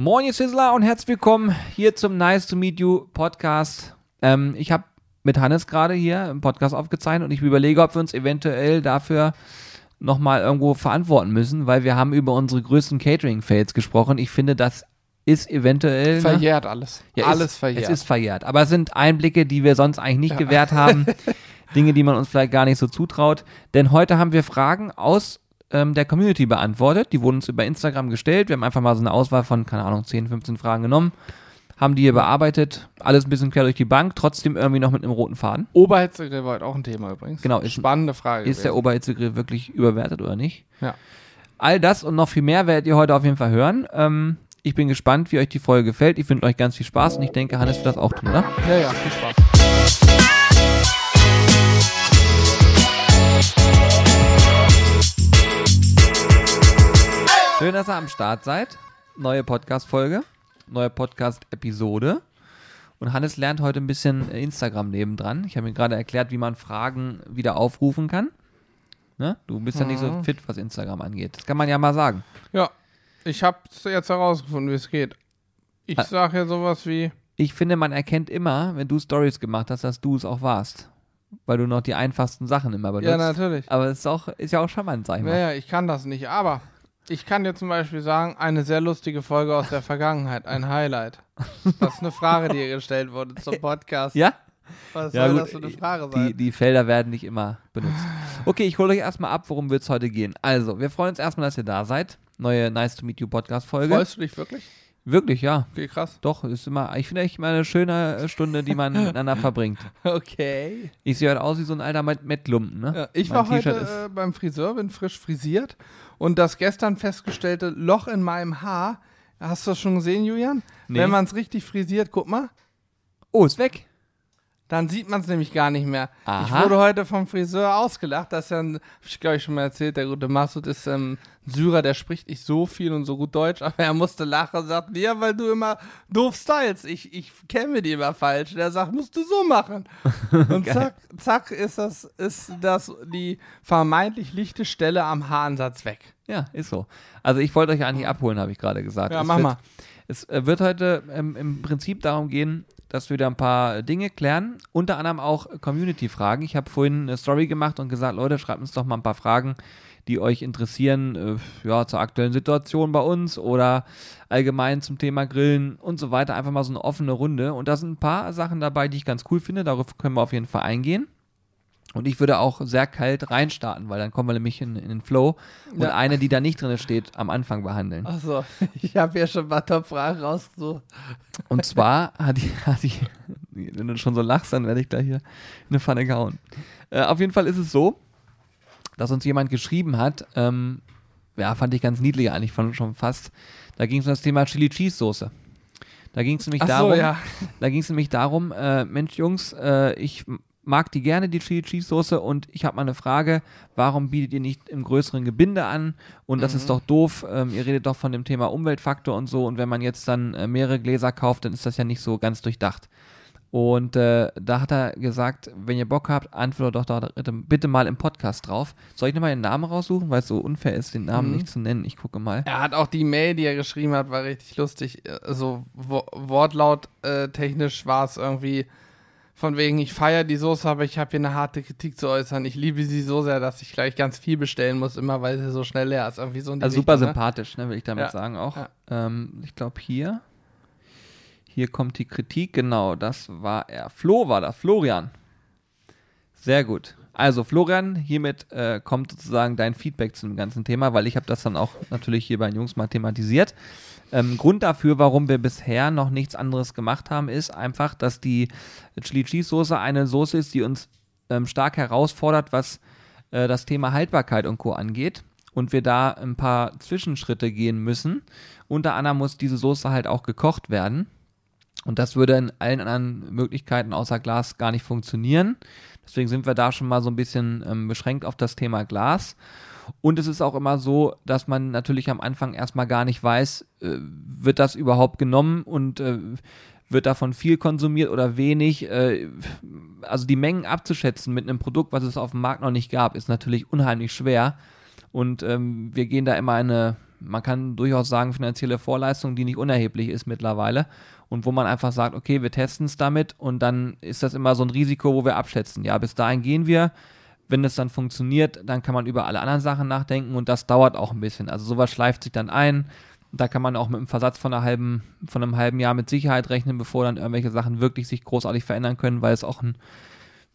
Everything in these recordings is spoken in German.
Moin, ihr Sizzler und herzlich willkommen hier zum Nice to Meet You Podcast. Ähm, ich habe mit Hannes gerade hier im Podcast aufgezeichnet und ich überlege, ob wir uns eventuell dafür nochmal irgendwo verantworten müssen, weil wir haben über unsere größten Catering-Fails gesprochen. Ich finde, das ist eventuell. ne? Verjährt alles. Ja, alles ist, verjährt. Es ist verjährt. Aber es sind Einblicke, die wir sonst eigentlich nicht gewährt haben. Dinge, die man uns vielleicht gar nicht so zutraut. Denn heute haben wir Fragen aus ähm, der Community beantwortet. Die wurden uns über Instagram gestellt. Wir haben einfach mal so eine Auswahl von, keine Ahnung, 10, 15 Fragen genommen. Haben die hier bearbeitet. Alles ein bisschen quer durch die Bank. Trotzdem irgendwie noch mit einem roten Faden. Oberhitzegrill war heute auch ein Thema übrigens. Genau, ist- Spannende Frage. Ist der gewesen. Oberhitzegrill wirklich überwertet oder nicht? Ja. All das und noch viel mehr werdet ihr heute auf jeden Fall hören. Ähm, ich bin gespannt, wie euch die Folge gefällt. Ich wünsche euch ganz viel Spaß und ich denke, Hannes wird das auch tun, oder? ja, ja, viel Spaß. Schön, dass ihr am Start seid. Neue Podcast-Folge, neue Podcast-Episode. Und Hannes lernt heute ein bisschen Instagram nebendran. Ich habe ihm gerade erklärt, wie man Fragen wieder aufrufen kann. Ne? Du bist ja nicht so fit, was Instagram angeht. Das kann man ja mal sagen. Ja, ich habe jetzt herausgefunden, wie es geht. Ich sage ja sowas wie, Ich finde, man erkennt immer, wenn du Stories gemacht hast, dass du es auch warst. Weil du noch die einfachsten Sachen immer benutzt. ja, natürlich. Aber es ist, auch, ist ja auch charmant, sag ich mal. Naja, ich kann das nicht, aber ich kann dir zum Beispiel sagen, eine sehr lustige Folge aus der Vergangenheit, ein Highlight. Das ist eine Frage, die hier gestellt wurde zum Podcast. Ja? Was Ja, soll gut, das für eine Frage die, sein? die Felder werden nicht immer benutzt. Okay, ich hole euch erstmal ab, worum wird es heute gehen. Also, wir freuen uns erstmal, dass ihr da seid. Neue Nice to Meet You Podcast-Folge. Freust du dich wirklich? Wirklich, ja. Okay, krass. Doch, ist immer, ich finde echt mal eine schöne Stunde, die man miteinander verbringt. Okay. Ich sehe heute aus wie so ein alter Met- Mettlumpen, ne? Ja, ich Mein war heute äh, beim Friseur, bin frisch frisiert und das gestern festgestellte Loch in meinem Haar, hast du das schon gesehen, Julian? Nee. Wenn man es richtig frisiert, guck mal, Oh, ist weg. Dann sieht man es nämlich gar nicht mehr. Ich Aha. wurde heute vom Friseur ausgelacht, das ist ja, ich glaube ich schon mal erzählt, der gute Masud ist ähm, ein Syrer, der spricht nicht so viel und so gut Deutsch, aber er musste lachen und sagt, ja, weil du immer doof stylst, ich, ich kenne die immer falsch. Der sagt, musst du so machen. Und zack, zack ist das, ist das die vermeintlich lichte Stelle am Haaransatz weg. Ja, ist so. Also ich wollte euch eigentlich abholen, habe ich gerade gesagt. Ja, es mach wird, mal. Es äh, wird heute ähm, im Prinzip darum gehen, dass wir wieder ein paar Dinge klären, unter anderem auch Community-Fragen. Ich habe vorhin eine Story gemacht und gesagt, Leute, schreibt uns doch mal ein paar Fragen, die euch interessieren, äh, ja, zur aktuellen Situation bei uns oder allgemein zum Thema Grillen und so weiter. Einfach mal so eine offene Runde. Und da sind ein paar Sachen dabei, die ich ganz cool finde. Darauf können wir auf jeden Fall eingehen. Und ich würde auch sehr kalt reinstarten, weil dann kommen wir nämlich in, in den Flow und Ja. eine, die da nicht drin steht, am Anfang behandeln. Achso, ich habe ja schon paar Top-Fragen rausgesucht. Und zwar hat die, hat die, wenn du schon so lachst, dann werde ich da hier in eine Pfanne gehauen. Äh, auf jeden Fall ist es so, dass uns jemand geschrieben hat, ähm, ja, fand ich ganz niedlich eigentlich von, schon fast. Da ging es um das Thema Chili Cheese Soße. Da ging es nämlich so, darum, ja. da ging es nämlich darum, äh, Mensch Jungs, äh, ich mag die gerne, die Chili Cheese Soße und ich habe mal eine Frage, warum bietet ihr nicht im größeren Gebinde an? Und das Mhm. ist doch doof, ähm, ihr redet doch von dem Thema Umweltfaktor und so und wenn man jetzt dann äh, mehrere Gläser kauft, dann ist das ja nicht so ganz durchdacht. Und äh, da hat er gesagt, wenn ihr Bock habt, antwortet doch da bitte- mal im Podcast drauf. Soll ich nochmal den Namen raussuchen, weil es so unfair ist, den Namen Mhm. nicht zu nennen? Ich gucke mal. Er hat auch die Mail, die er geschrieben hat, war richtig lustig. Also wo Wortlaut äh, technisch war es irgendwie von wegen, ich feiere die Soße, aber ich habe hier eine harte Kritik zu äußern. Ich liebe sie so sehr, dass ich gleich ganz viel bestellen muss, immer weil sie so schnell leer ist. Irgendwie so Also super Richtung, ne? sympathisch, ne, will ich damit Ja. sagen auch. Ja. Ähm, ich glaube hier, hier kommt die Kritik, genau, das war er. Flo war das, Florian. Sehr gut. Also Florian, hiermit äh, kommt sozusagen dein Feedback zu dem ganzen Thema, weil ich habe das dann auch natürlich hier bei den Jungs mal thematisiert. Ähm, Grund dafür, warum wir bisher noch nichts anderes gemacht haben, ist einfach, dass die Chili Cheese Soße eine Soße ist, die uns ähm, stark herausfordert, was äh, das Thema Haltbarkeit und Co. angeht. Und wir da ein paar Zwischenschritte gehen müssen. Unter anderem muss diese Soße halt auch gekocht werden. Und das würde in allen anderen Möglichkeiten außer Glas gar nicht funktionieren. Deswegen sind wir da schon mal so ein bisschen ähm, beschränkt auf das Thema Glas. Und es ist auch immer so, dass man natürlich am Anfang erstmal gar nicht weiß, äh, wird das überhaupt genommen und äh, wird davon viel konsumiert oder wenig. Äh, also die Mengen abzuschätzen mit einem Produkt, was es auf dem Markt noch nicht gab, ist natürlich unheimlich schwer. Und ähm, wir gehen da immer in eine man kann durchaus sagen, finanzielle Vorleistung, die nicht unerheblich ist mittlerweile und wo man einfach sagt, okay, wir testen es damit und dann ist das immer so ein Risiko, wo wir abschätzen. Ja, bis dahin gehen wir. Wenn es dann funktioniert, dann kann man über alle anderen Sachen nachdenken und das dauert auch ein bisschen. Also sowas schleift sich dann ein. Da kann man auch mit einem Versatz von, einer halben, von einem halben Jahr mit Sicherheit rechnen, bevor dann irgendwelche Sachen wirklich sich großartig verändern können, weil es auch ein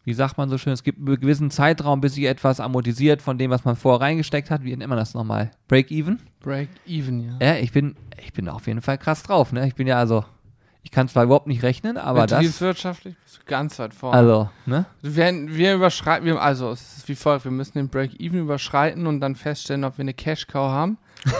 wie sagt man so schön, es gibt einen gewissen Zeitraum, bis sich etwas amortisiert von dem, was man vorher reingesteckt hat. Wie nennt man das nochmal? Break-even? Break-even, ja. Ja, ich bin, ich bin auf jeden Fall krass drauf, ne? Ich bin ja also, ich kann zwar überhaupt nicht rechnen, aber das. Betriebswirtschaftlich bist du ganz weit vorne. Also, ne? Wir, wir überschreiten, wir, also es ist wie folgt, wir müssen den Break-even überschreiten und dann feststellen, ob wir eine Cash-Cow haben.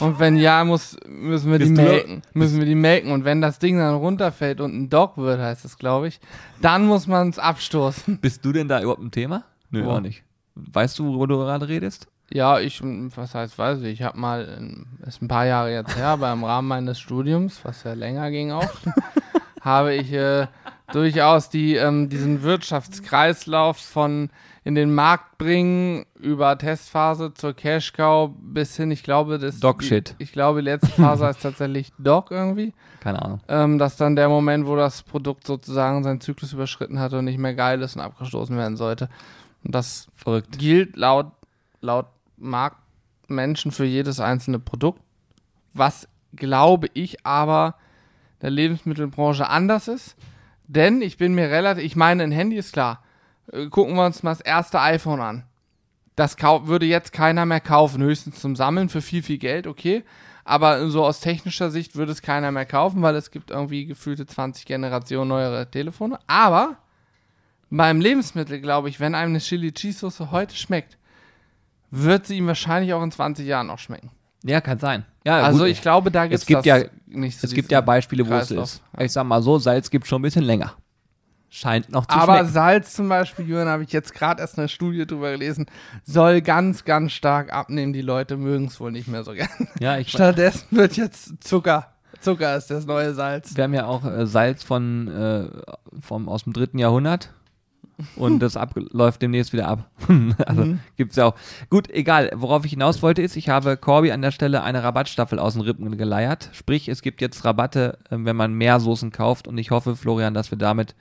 Und wenn ja, muss, müssen wir Bist die melken. Müssen wir die melken. Und wenn das Ding dann runterfällt und ein Dog wird, heißt es, glaube ich, dann muss man es abstoßen. Bist du denn da überhaupt ein Thema? Nö, auch nicht. Weißt du, worüber du gerade redest? Ja, ich, was heißt, weiß ich, ich habe mal, ähm, ist ein paar Jahre jetzt her, aber im Rahmen meines Studiums, was ja länger ging auch, habe ich äh, durchaus die, ähm, diesen Wirtschaftskreislauf von in den Markt bringen, über Testphase zur Cash Cow bis hin, ich glaube, das Dog-Shit. Ich, ich glaube, die letzte Phase heißt tatsächlich Dog irgendwie. Keine Ahnung. Ähm, dass dann der Moment, wo das Produkt sozusagen seinen Zyklus überschritten hat und nicht mehr geil ist und abgestoßen werden sollte. Und das Verrückt. gilt laut, laut Marktmenschen für jedes einzelne Produkt, was glaube ich aber der Lebensmittelbranche anders ist. Denn ich bin mir relativ, ich meine, ein Handy ist klar. Äh, Gucken wir uns mal das erste iPhone an. Das würde jetzt keiner mehr kaufen, höchstens zum Sammeln für viel, viel Geld, okay. Aber so aus technischer Sicht würde es keiner mehr kaufen, weil es gibt irgendwie gefühlte 20 Generationen neuere Telefone. Aber beim Lebensmittel, glaube ich, wenn einem eine Chili Cheese Soße heute schmeckt, wird sie ihm wahrscheinlich auch in 20 Jahren noch schmecken. Ja, kann sein. Ja, also gut. ich glaube, da gibt's gibt das ja- nicht so es gibt ja Beispiele, wo es Kreislauf. ist. Ich sag mal so, Salz gibt schon ein bisschen länger. Scheint noch zu Aber schmecken. Salz zum Beispiel, Jürgen, habe ich jetzt gerade erst eine Studie drüber gelesen, soll ganz, ganz stark abnehmen. Die Leute mögen es wohl nicht mehr so gern. Ja, ich Stattdessen wird jetzt Zucker. Zucker ist das neue Salz. Wir haben ja auch äh, Salz von, äh, vom, aus dem dritten Jahrhundert. Und das ab, läuft demnächst wieder ab. also Mhm. gibt's ja auch. Gut, egal. Worauf ich hinaus wollte, ist, ich habe Corby an der Stelle eine Rabattstaffel aus den Rippen geleiert. Sprich, es gibt jetzt Rabatte, äh, wenn man mehr Soßen kauft. Und ich hoffe, Florian, dass wir damit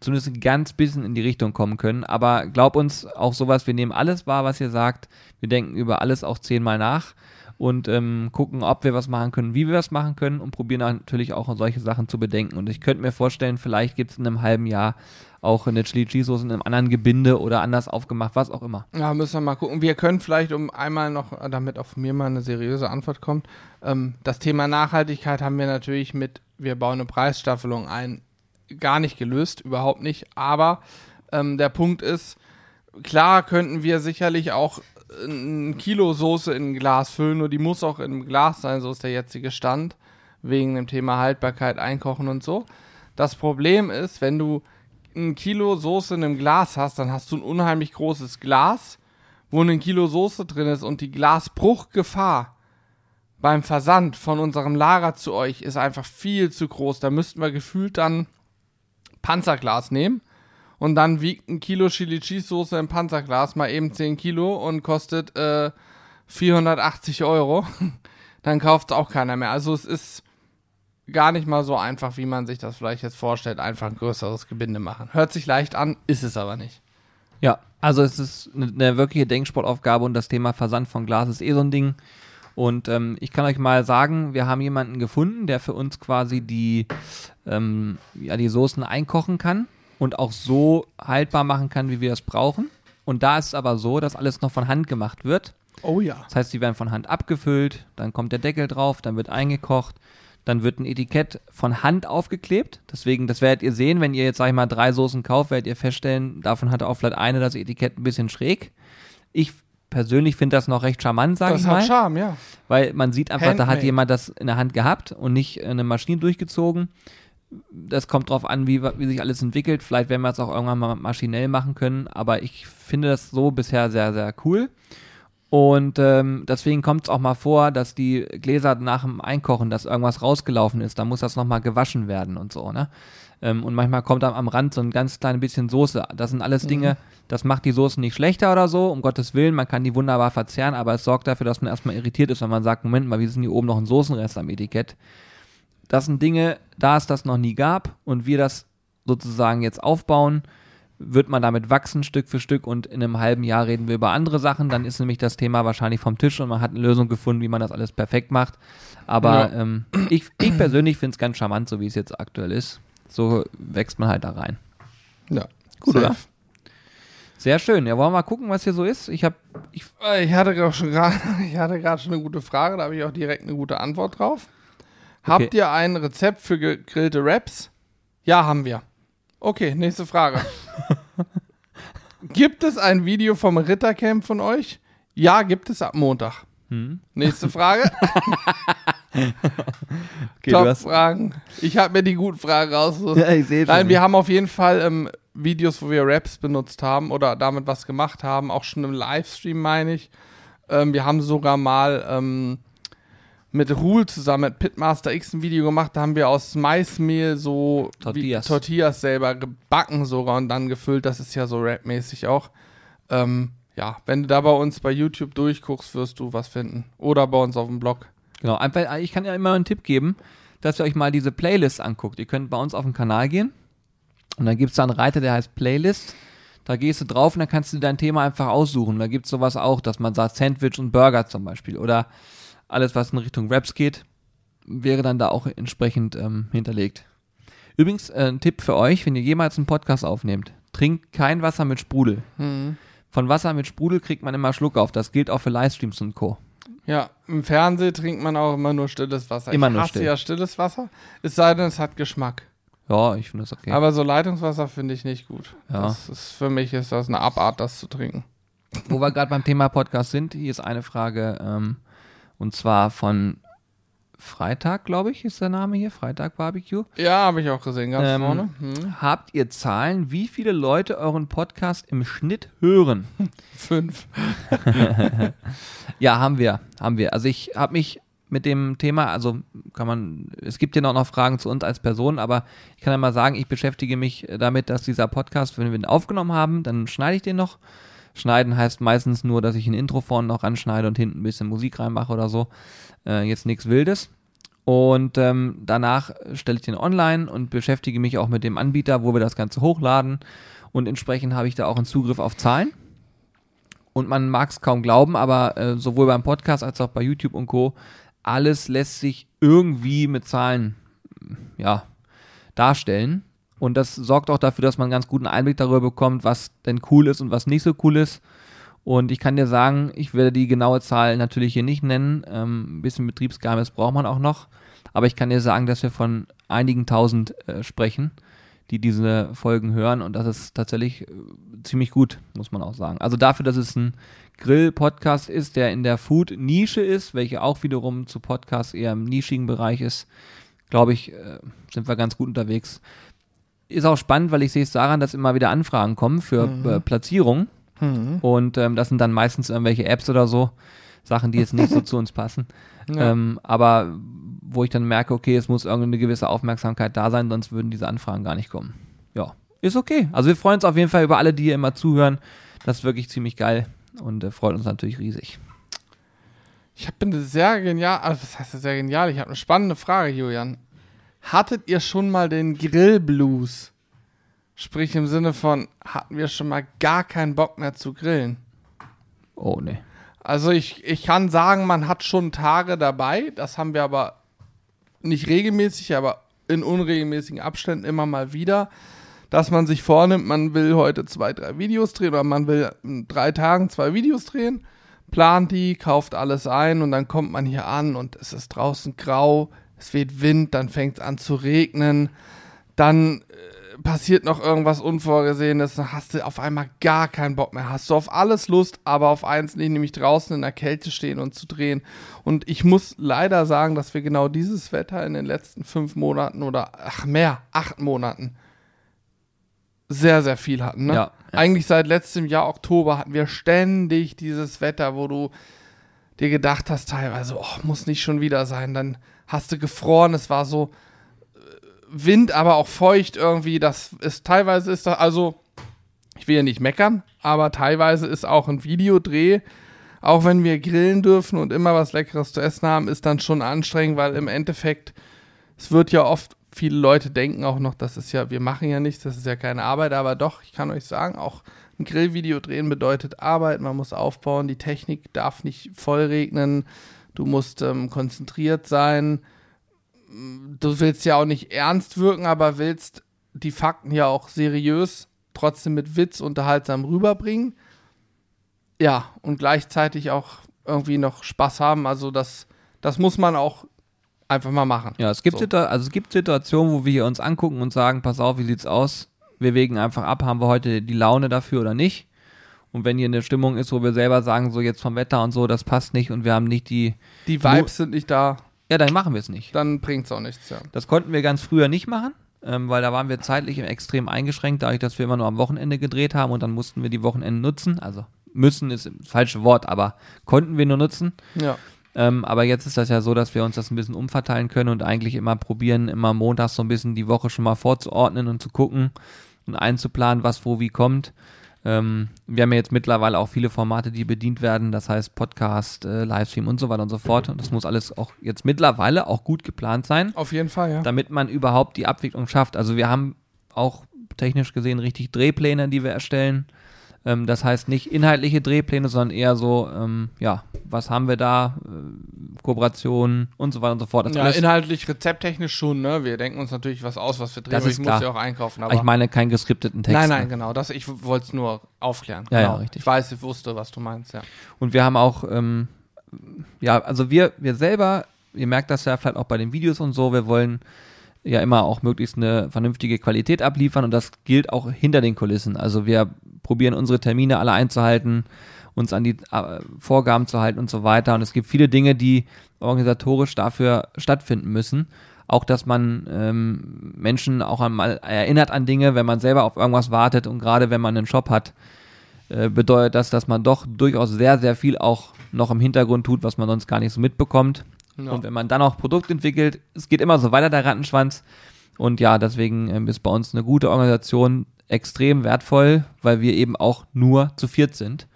zumindest ein ganz bisschen in die Richtung kommen können. Aber glaub uns, auch sowas, wir nehmen alles wahr, was ihr sagt. Wir denken über alles auch zehnmal nach und ähm, gucken, ob wir was machen können, wie wir was machen können und probieren natürlich auch solche Sachen zu bedenken. Und ich könnte mir vorstellen, vielleicht gibt es in einem halben Jahr auch eine Chili Cheese Soße in einem anderen Gebinde oder anders aufgemacht, was auch immer. Ja, müssen wir mal gucken. Wir können vielleicht, um einmal noch, damit auch von mir mal eine seriöse Antwort kommt, ähm, das Thema Nachhaltigkeit haben wir natürlich mit, wir bauen eine Preisstaffelung ein, gar nicht gelöst, überhaupt nicht. Aber ähm, der Punkt ist, klar könnten wir sicherlich auch ein Kilo Soße in ein Glas füllen, nur die muss auch im Glas sein, so ist der jetzige Stand, wegen dem Thema Haltbarkeit, Einkochen und so. Das Problem ist, wenn du ein Kilo Soße in einem Glas hast, dann hast du ein unheimlich großes Glas, wo ein Kilo Soße drin ist und die Glasbruchgefahr beim Versand von unserem Lager zu euch ist einfach viel zu groß. Da müssten wir gefühlt dann Panzerglas nehmen und dann wiegt ein Kilo Chili Cheese Soße im Panzerglas mal eben 10 Kilo und kostet äh, 480 Euro. dann kauft es auch keiner mehr. Also es ist gar nicht mal so einfach, wie man sich das vielleicht jetzt vorstellt, einfach ein größeres Gebinde machen. Hört sich leicht an, ist es aber nicht. Ja, also es ist eine, eine wirkliche Denksportaufgabe und das Thema Versand von Glas ist eh so ein Ding. Und ähm, ich kann euch mal sagen, wir haben jemanden gefunden, der für uns quasi die, ähm, ja, die Soßen einkochen kann und auch so haltbar machen kann, wie wir es brauchen. Und da ist es aber so, dass alles noch von Hand gemacht wird. Oh ja. Das heißt, die werden von Hand abgefüllt, dann kommt der Deckel drauf, dann wird eingekocht, dann wird ein Etikett von Hand aufgeklebt. Deswegen, das werdet ihr sehen, wenn ihr jetzt, sag ich mal, drei Soßen kauft, werdet ihr feststellen, davon hat auch vielleicht eine das Etikett ein bisschen schräg. Ich persönlich finde das noch recht charmant, sage ich Das mal. hat Charme, ja. Weil man sieht einfach, da hat Handmade. jemand das in der Hand gehabt und nicht eine Maschine durchgezogen. Das kommt drauf an, wie, wie sich alles entwickelt. Vielleicht werden wir es auch irgendwann mal maschinell machen können, aber ich finde das so bisher sehr, sehr cool. Und ähm, deswegen kommt es auch mal vor, dass die Gläser nach dem Einkochen, dass irgendwas rausgelaufen ist, dann muss das nochmal gewaschen werden und so, ne? Ähm, und manchmal kommt am, am Rand so ein ganz kleines bisschen Soße. Das sind alles Dinge, das macht die Soße nicht schlechter oder so, um Gottes Willen, man kann die wunderbar verzehren, aber es sorgt dafür, dass man erstmal irritiert ist, wenn man sagt, Moment mal, wie ist denn hier oben noch ein Soßenrest am Etikett? Das sind Dinge, da es das noch nie gab und wir das sozusagen jetzt aufbauen, wird man damit wachsen Stück für Stück und in einem halben Jahr reden wir über andere Sachen. Dann ist nämlich das Thema wahrscheinlich vom Tisch und man hat eine Lösung gefunden, wie man das alles perfekt macht. Aber Ja. ähm, ich, ich persönlich finde es ganz charmant, so wie es jetzt aktuell ist. So wächst man halt da rein. Ja. Gut, Safe. oder? Sehr schön. Ja, wollen wir mal gucken, was hier so ist? Ich habe, ich, Ich hatte auch schon gerade, ich hatte gerade schon eine gute Frage, da habe ich auch direkt eine gute Antwort drauf. Habt Okay. ihr ein Rezept für gegrillte Wraps? Ja, haben wir. Okay, nächste Frage. gibt es ein Video vom Rittercamp von euch? Ja, gibt es ab Montag. hm? Nächste Frage. okay, Top-Fragen. Ich habe mir die guten Fragen rausgesucht. ja, ich sehe Nein, wir haben auf jeden Fall ähm, Videos, wo wir Raps benutzt haben oder damit was gemacht haben, auch schon im Livestream, meine ich. Ähm, wir haben sogar mal ähm, mit Ruhl zusammen, mit Pitmaster X ein Video gemacht, da haben wir aus Maismehl so Tortillas. Tortillas selber gebacken sogar und dann gefüllt. Das ist ja so rapmäßig auch. Ähm, ja, wenn du da bei uns bei YouTube durchguckst, wirst du was finden. Oder bei uns auf dem Blog. Genau, einfach, ich kann ja immer einen Tipp geben, dass ihr euch mal diese Playlist anguckt. Ihr könnt bei uns auf den Kanal gehen und dann gibt es da einen Reiter, der heißt Playlist. Da gehst du drauf und dann kannst du dein Thema einfach aussuchen. Da gibt es sowas auch, dass man sagt Sandwich und Burger zum Beispiel oder alles, was in Richtung Raps geht, wäre dann da auch entsprechend ähm, hinterlegt. Übrigens, äh, ein Tipp für euch, wenn ihr jemals einen Podcast aufnehmt, trinkt kein Wasser mit Sprudel. Mhm. Von Wasser mit Sprudel kriegt man immer Schluck auf. Das gilt auch für Livestreams und Co. Ja, im Fernsehen trinkt man auch immer nur stilles Wasser. Immer ich nur hasse still. ja stilles Wasser, es sei denn, es hat Geschmack. Ja, ich finde das okay. Aber so Leitungswasser finde ich nicht gut. Ja. Das ist, für mich ist das eine Abart, das zu trinken. Wo wir gerade beim Thema Podcast sind, hier ist eine Frage, ähm, und zwar von Freitag, glaube ich, ist der Name hier, Freitag Barbecue. Ja, habe ich auch gesehen, ganz Ähm, vorne. Hm. Habt ihr Zahlen, wie viele Leute euren Podcast im Schnitt hören? Fünf. Ja, haben wir, haben wir. Also ich habe mich mit dem Thema, also kann man, es gibt ja noch, noch Fragen zu uns als Person, aber ich kann ja mal sagen, ich beschäftige mich damit, dass dieser Podcast, wenn wir ihn aufgenommen haben, dann schneide ich den noch. Schneiden heißt meistens nur, dass ich ein Intro vorne noch anschneide und hinten ein bisschen Musik reinmache oder so. Äh, jetzt nichts Wildes. Und ähm, danach stelle ich den online und beschäftige mich auch mit dem Anbieter, wo wir das Ganze hochladen. Und entsprechend habe ich da auch einen Zugriff auf Zahlen. Und man mag es kaum glauben, aber äh, sowohl beim Podcast als auch bei YouTube und Co. alles lässt sich irgendwie mit Zahlen ja, darstellen. Und das sorgt auch dafür, dass man einen ganz guten Einblick darüber bekommt, was denn cool ist und was nicht so cool ist. Und ich kann dir sagen, ich werde die genaue Zahl natürlich hier nicht nennen. Ähm, ein bisschen Betriebsgeheimnis braucht man auch noch. Aber ich kann dir sagen, dass wir von einigen tausend äh, sprechen, die diese Folgen hören. Und das ist tatsächlich äh, ziemlich gut, muss man auch sagen. Also dafür, dass es ein Grill-Podcast ist, der in der Food-Nische ist, welche auch wiederum zu Podcasts eher im nischigen Bereich ist, glaube ich, äh, sind wir ganz gut unterwegs. Ist auch spannend, weil ich sehe es daran, dass immer wieder Anfragen kommen für äh, Platzierungen. Mhm. Und ähm, das sind dann meistens irgendwelche Apps oder so, Sachen, die jetzt nicht so zu uns passen. Ja. Ähm, aber wo ich dann merke, okay, es muss irgendeine gewisse Aufmerksamkeit da sein, sonst würden diese Anfragen gar nicht kommen. Ja, ist okay. Also wir freuen uns auf jeden Fall über alle, die hier immer zuhören. Das ist wirklich ziemlich geil und äh, freut uns natürlich riesig. Ich habe eine sehr genial, also was heißt sehr genial? Ich habe eine spannende Frage, Julian. Hattet ihr schon mal den Grillblues? Sprich im Sinne von, hatten wir schon mal gar keinen Bock mehr zu grillen? Oh, nee. Also ich, ich kann sagen, man hat schon Tage dabei, das haben wir aber nicht regelmäßig, aber in unregelmäßigen Abständen immer mal wieder, dass man sich vornimmt, man will heute zwei, drei Videos drehen oder man will in drei Tagen zwei Videos drehen, plant die, kauft alles ein und dann kommt man hier an und es ist draußen grau, es weht Wind, dann fängt es an zu regnen, dann äh, passiert noch irgendwas Unvorgesehenes, dann hast du auf einmal gar keinen Bock mehr. Hast du auf alles Lust, aber auf eins nicht, nämlich draußen in der Kälte stehen und zu drehen. Und ich muss leider sagen, dass wir genau dieses Wetter in den letzten fünf Monaten oder ach mehr, acht Monaten sehr, sehr viel hatten. Ne? Ja, ja. Eigentlich seit letztem Jahr Oktober hatten wir ständig dieses Wetter, wo du dir gedacht hast, teilweise, oh, muss nicht schon wieder sein. Dann hast du gefroren, es war so äh, Wind, aber auch feucht irgendwie. Das ist teilweise ist das, also, ich will ja nicht meckern, aber teilweise ist auch ein Videodreh, auch wenn wir grillen dürfen und immer was Leckeres zu essen haben, ist dann schon anstrengend, weil im Endeffekt, es wird ja oft viele Leute denken auch noch, das ist ja, wir machen ja nichts, das ist ja keine Arbeit, aber doch, ich kann euch sagen, auch ein Grillvideo drehen bedeutet Arbeit, man muss aufbauen, die Technik darf nicht voll regnen, du musst ähm, konzentriert sein, du willst ja auch nicht ernst wirken, aber willst die Fakten ja auch seriös, trotzdem mit Witz unterhaltsam rüberbringen. Ja, und gleichzeitig auch irgendwie noch Spaß haben, also das, das muss man auch einfach mal machen. Ja, es gibt, So. Also es gibt Situationen, wo wir uns angucken und sagen, pass auf, wie sieht's aus? Wir wägen einfach ab, haben wir heute die Laune dafür oder nicht? Und wenn hier eine Stimmung ist, wo wir selber sagen, so jetzt vom Wetter und so, das passt nicht und wir haben nicht die, Die Vibes sind nicht da, ja, dann machen wir es nicht. dann bringt es auch nichts, ja. Das konnten wir ganz früher nicht machen, ähm, weil da waren wir zeitlich extrem eingeschränkt, dadurch, dass wir immer nur am Wochenende gedreht haben und dann mussten wir die Wochenenden nutzen. Also müssen ist das falsche Wort, aber konnten wir nur nutzen. Ja. Ähm, aber jetzt ist das ja so, dass wir uns das ein bisschen umverteilen können und eigentlich immer probieren, immer montags so ein bisschen die Woche schon mal vorzuordnen und zu gucken und einzuplanen, was wo wie kommt. Ähm, wir haben ja jetzt mittlerweile auch viele Formate, die bedient werden, das heißt Podcast, äh, Livestream und so weiter und so fort. Und das muss alles auch jetzt mittlerweile auch gut geplant sein, Auf jeden Fall, ja. damit man überhaupt die Abwicklung schafft. Also wir haben auch technisch gesehen richtig Drehpläne, die wir erstellen. Ähm, das heißt nicht inhaltliche Drehpläne, sondern eher so, ähm, ja, was haben wir da, äh, Kooperationen und so weiter und so fort. Das Ja, inhaltlich, rezepttechnisch schon, ne? Wir denken uns natürlich was aus, was wir drehen. Das ist ich klar. muss ja auch einkaufen, aber. ich meine keinen geskripteten Text. nein, nein, ne? genau. Das, ich wollte es nur aufklären. Ja, ja, genau. richtig. Ich weiß, ich wusste, was du meinst, ja. Und wir haben auch, ähm, ja, also wir, wir selber, ihr merkt das ja vielleicht auch bei den Videos und so, wir wollen ja immer auch möglichst eine vernünftige Qualität abliefern und das gilt auch hinter den Kulissen. Also wir probieren unsere Termine alle einzuhalten, uns an die äh, Vorgaben zu halten und so weiter. Und es gibt viele Dinge, die organisatorisch dafür stattfinden müssen. Auch, dass man ähm, Menschen auch einmal erinnert an Dinge, wenn man selber auf irgendwas wartet und gerade wenn man einen Shop hat, äh, bedeutet das, dass man doch durchaus sehr, sehr viel auch noch im Hintergrund tut, was man sonst gar nicht so mitbekommt. Ja. Und wenn man dann auch Produkt entwickelt, es geht immer so weiter, der Rattenschwanz. Und ja, deswegen ähm, ist bei uns eine gute Organisation extrem wertvoll, weil wir eben auch nur zu viert sind.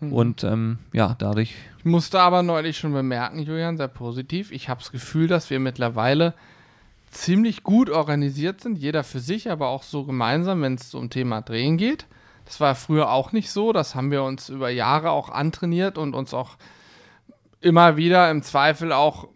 Und ähm, ja, dadurch, Ich musste aber neulich schon bemerken, Julian, sehr positiv. Ich habe das Gefühl, dass wir mittlerweile ziemlich gut organisiert sind, jeder für sich, aber auch so gemeinsam, wenn es um Thema Drehen geht. Das war früher auch nicht so. Das haben wir uns über Jahre auch antrainiert und uns auch immer wieder im Zweifel auch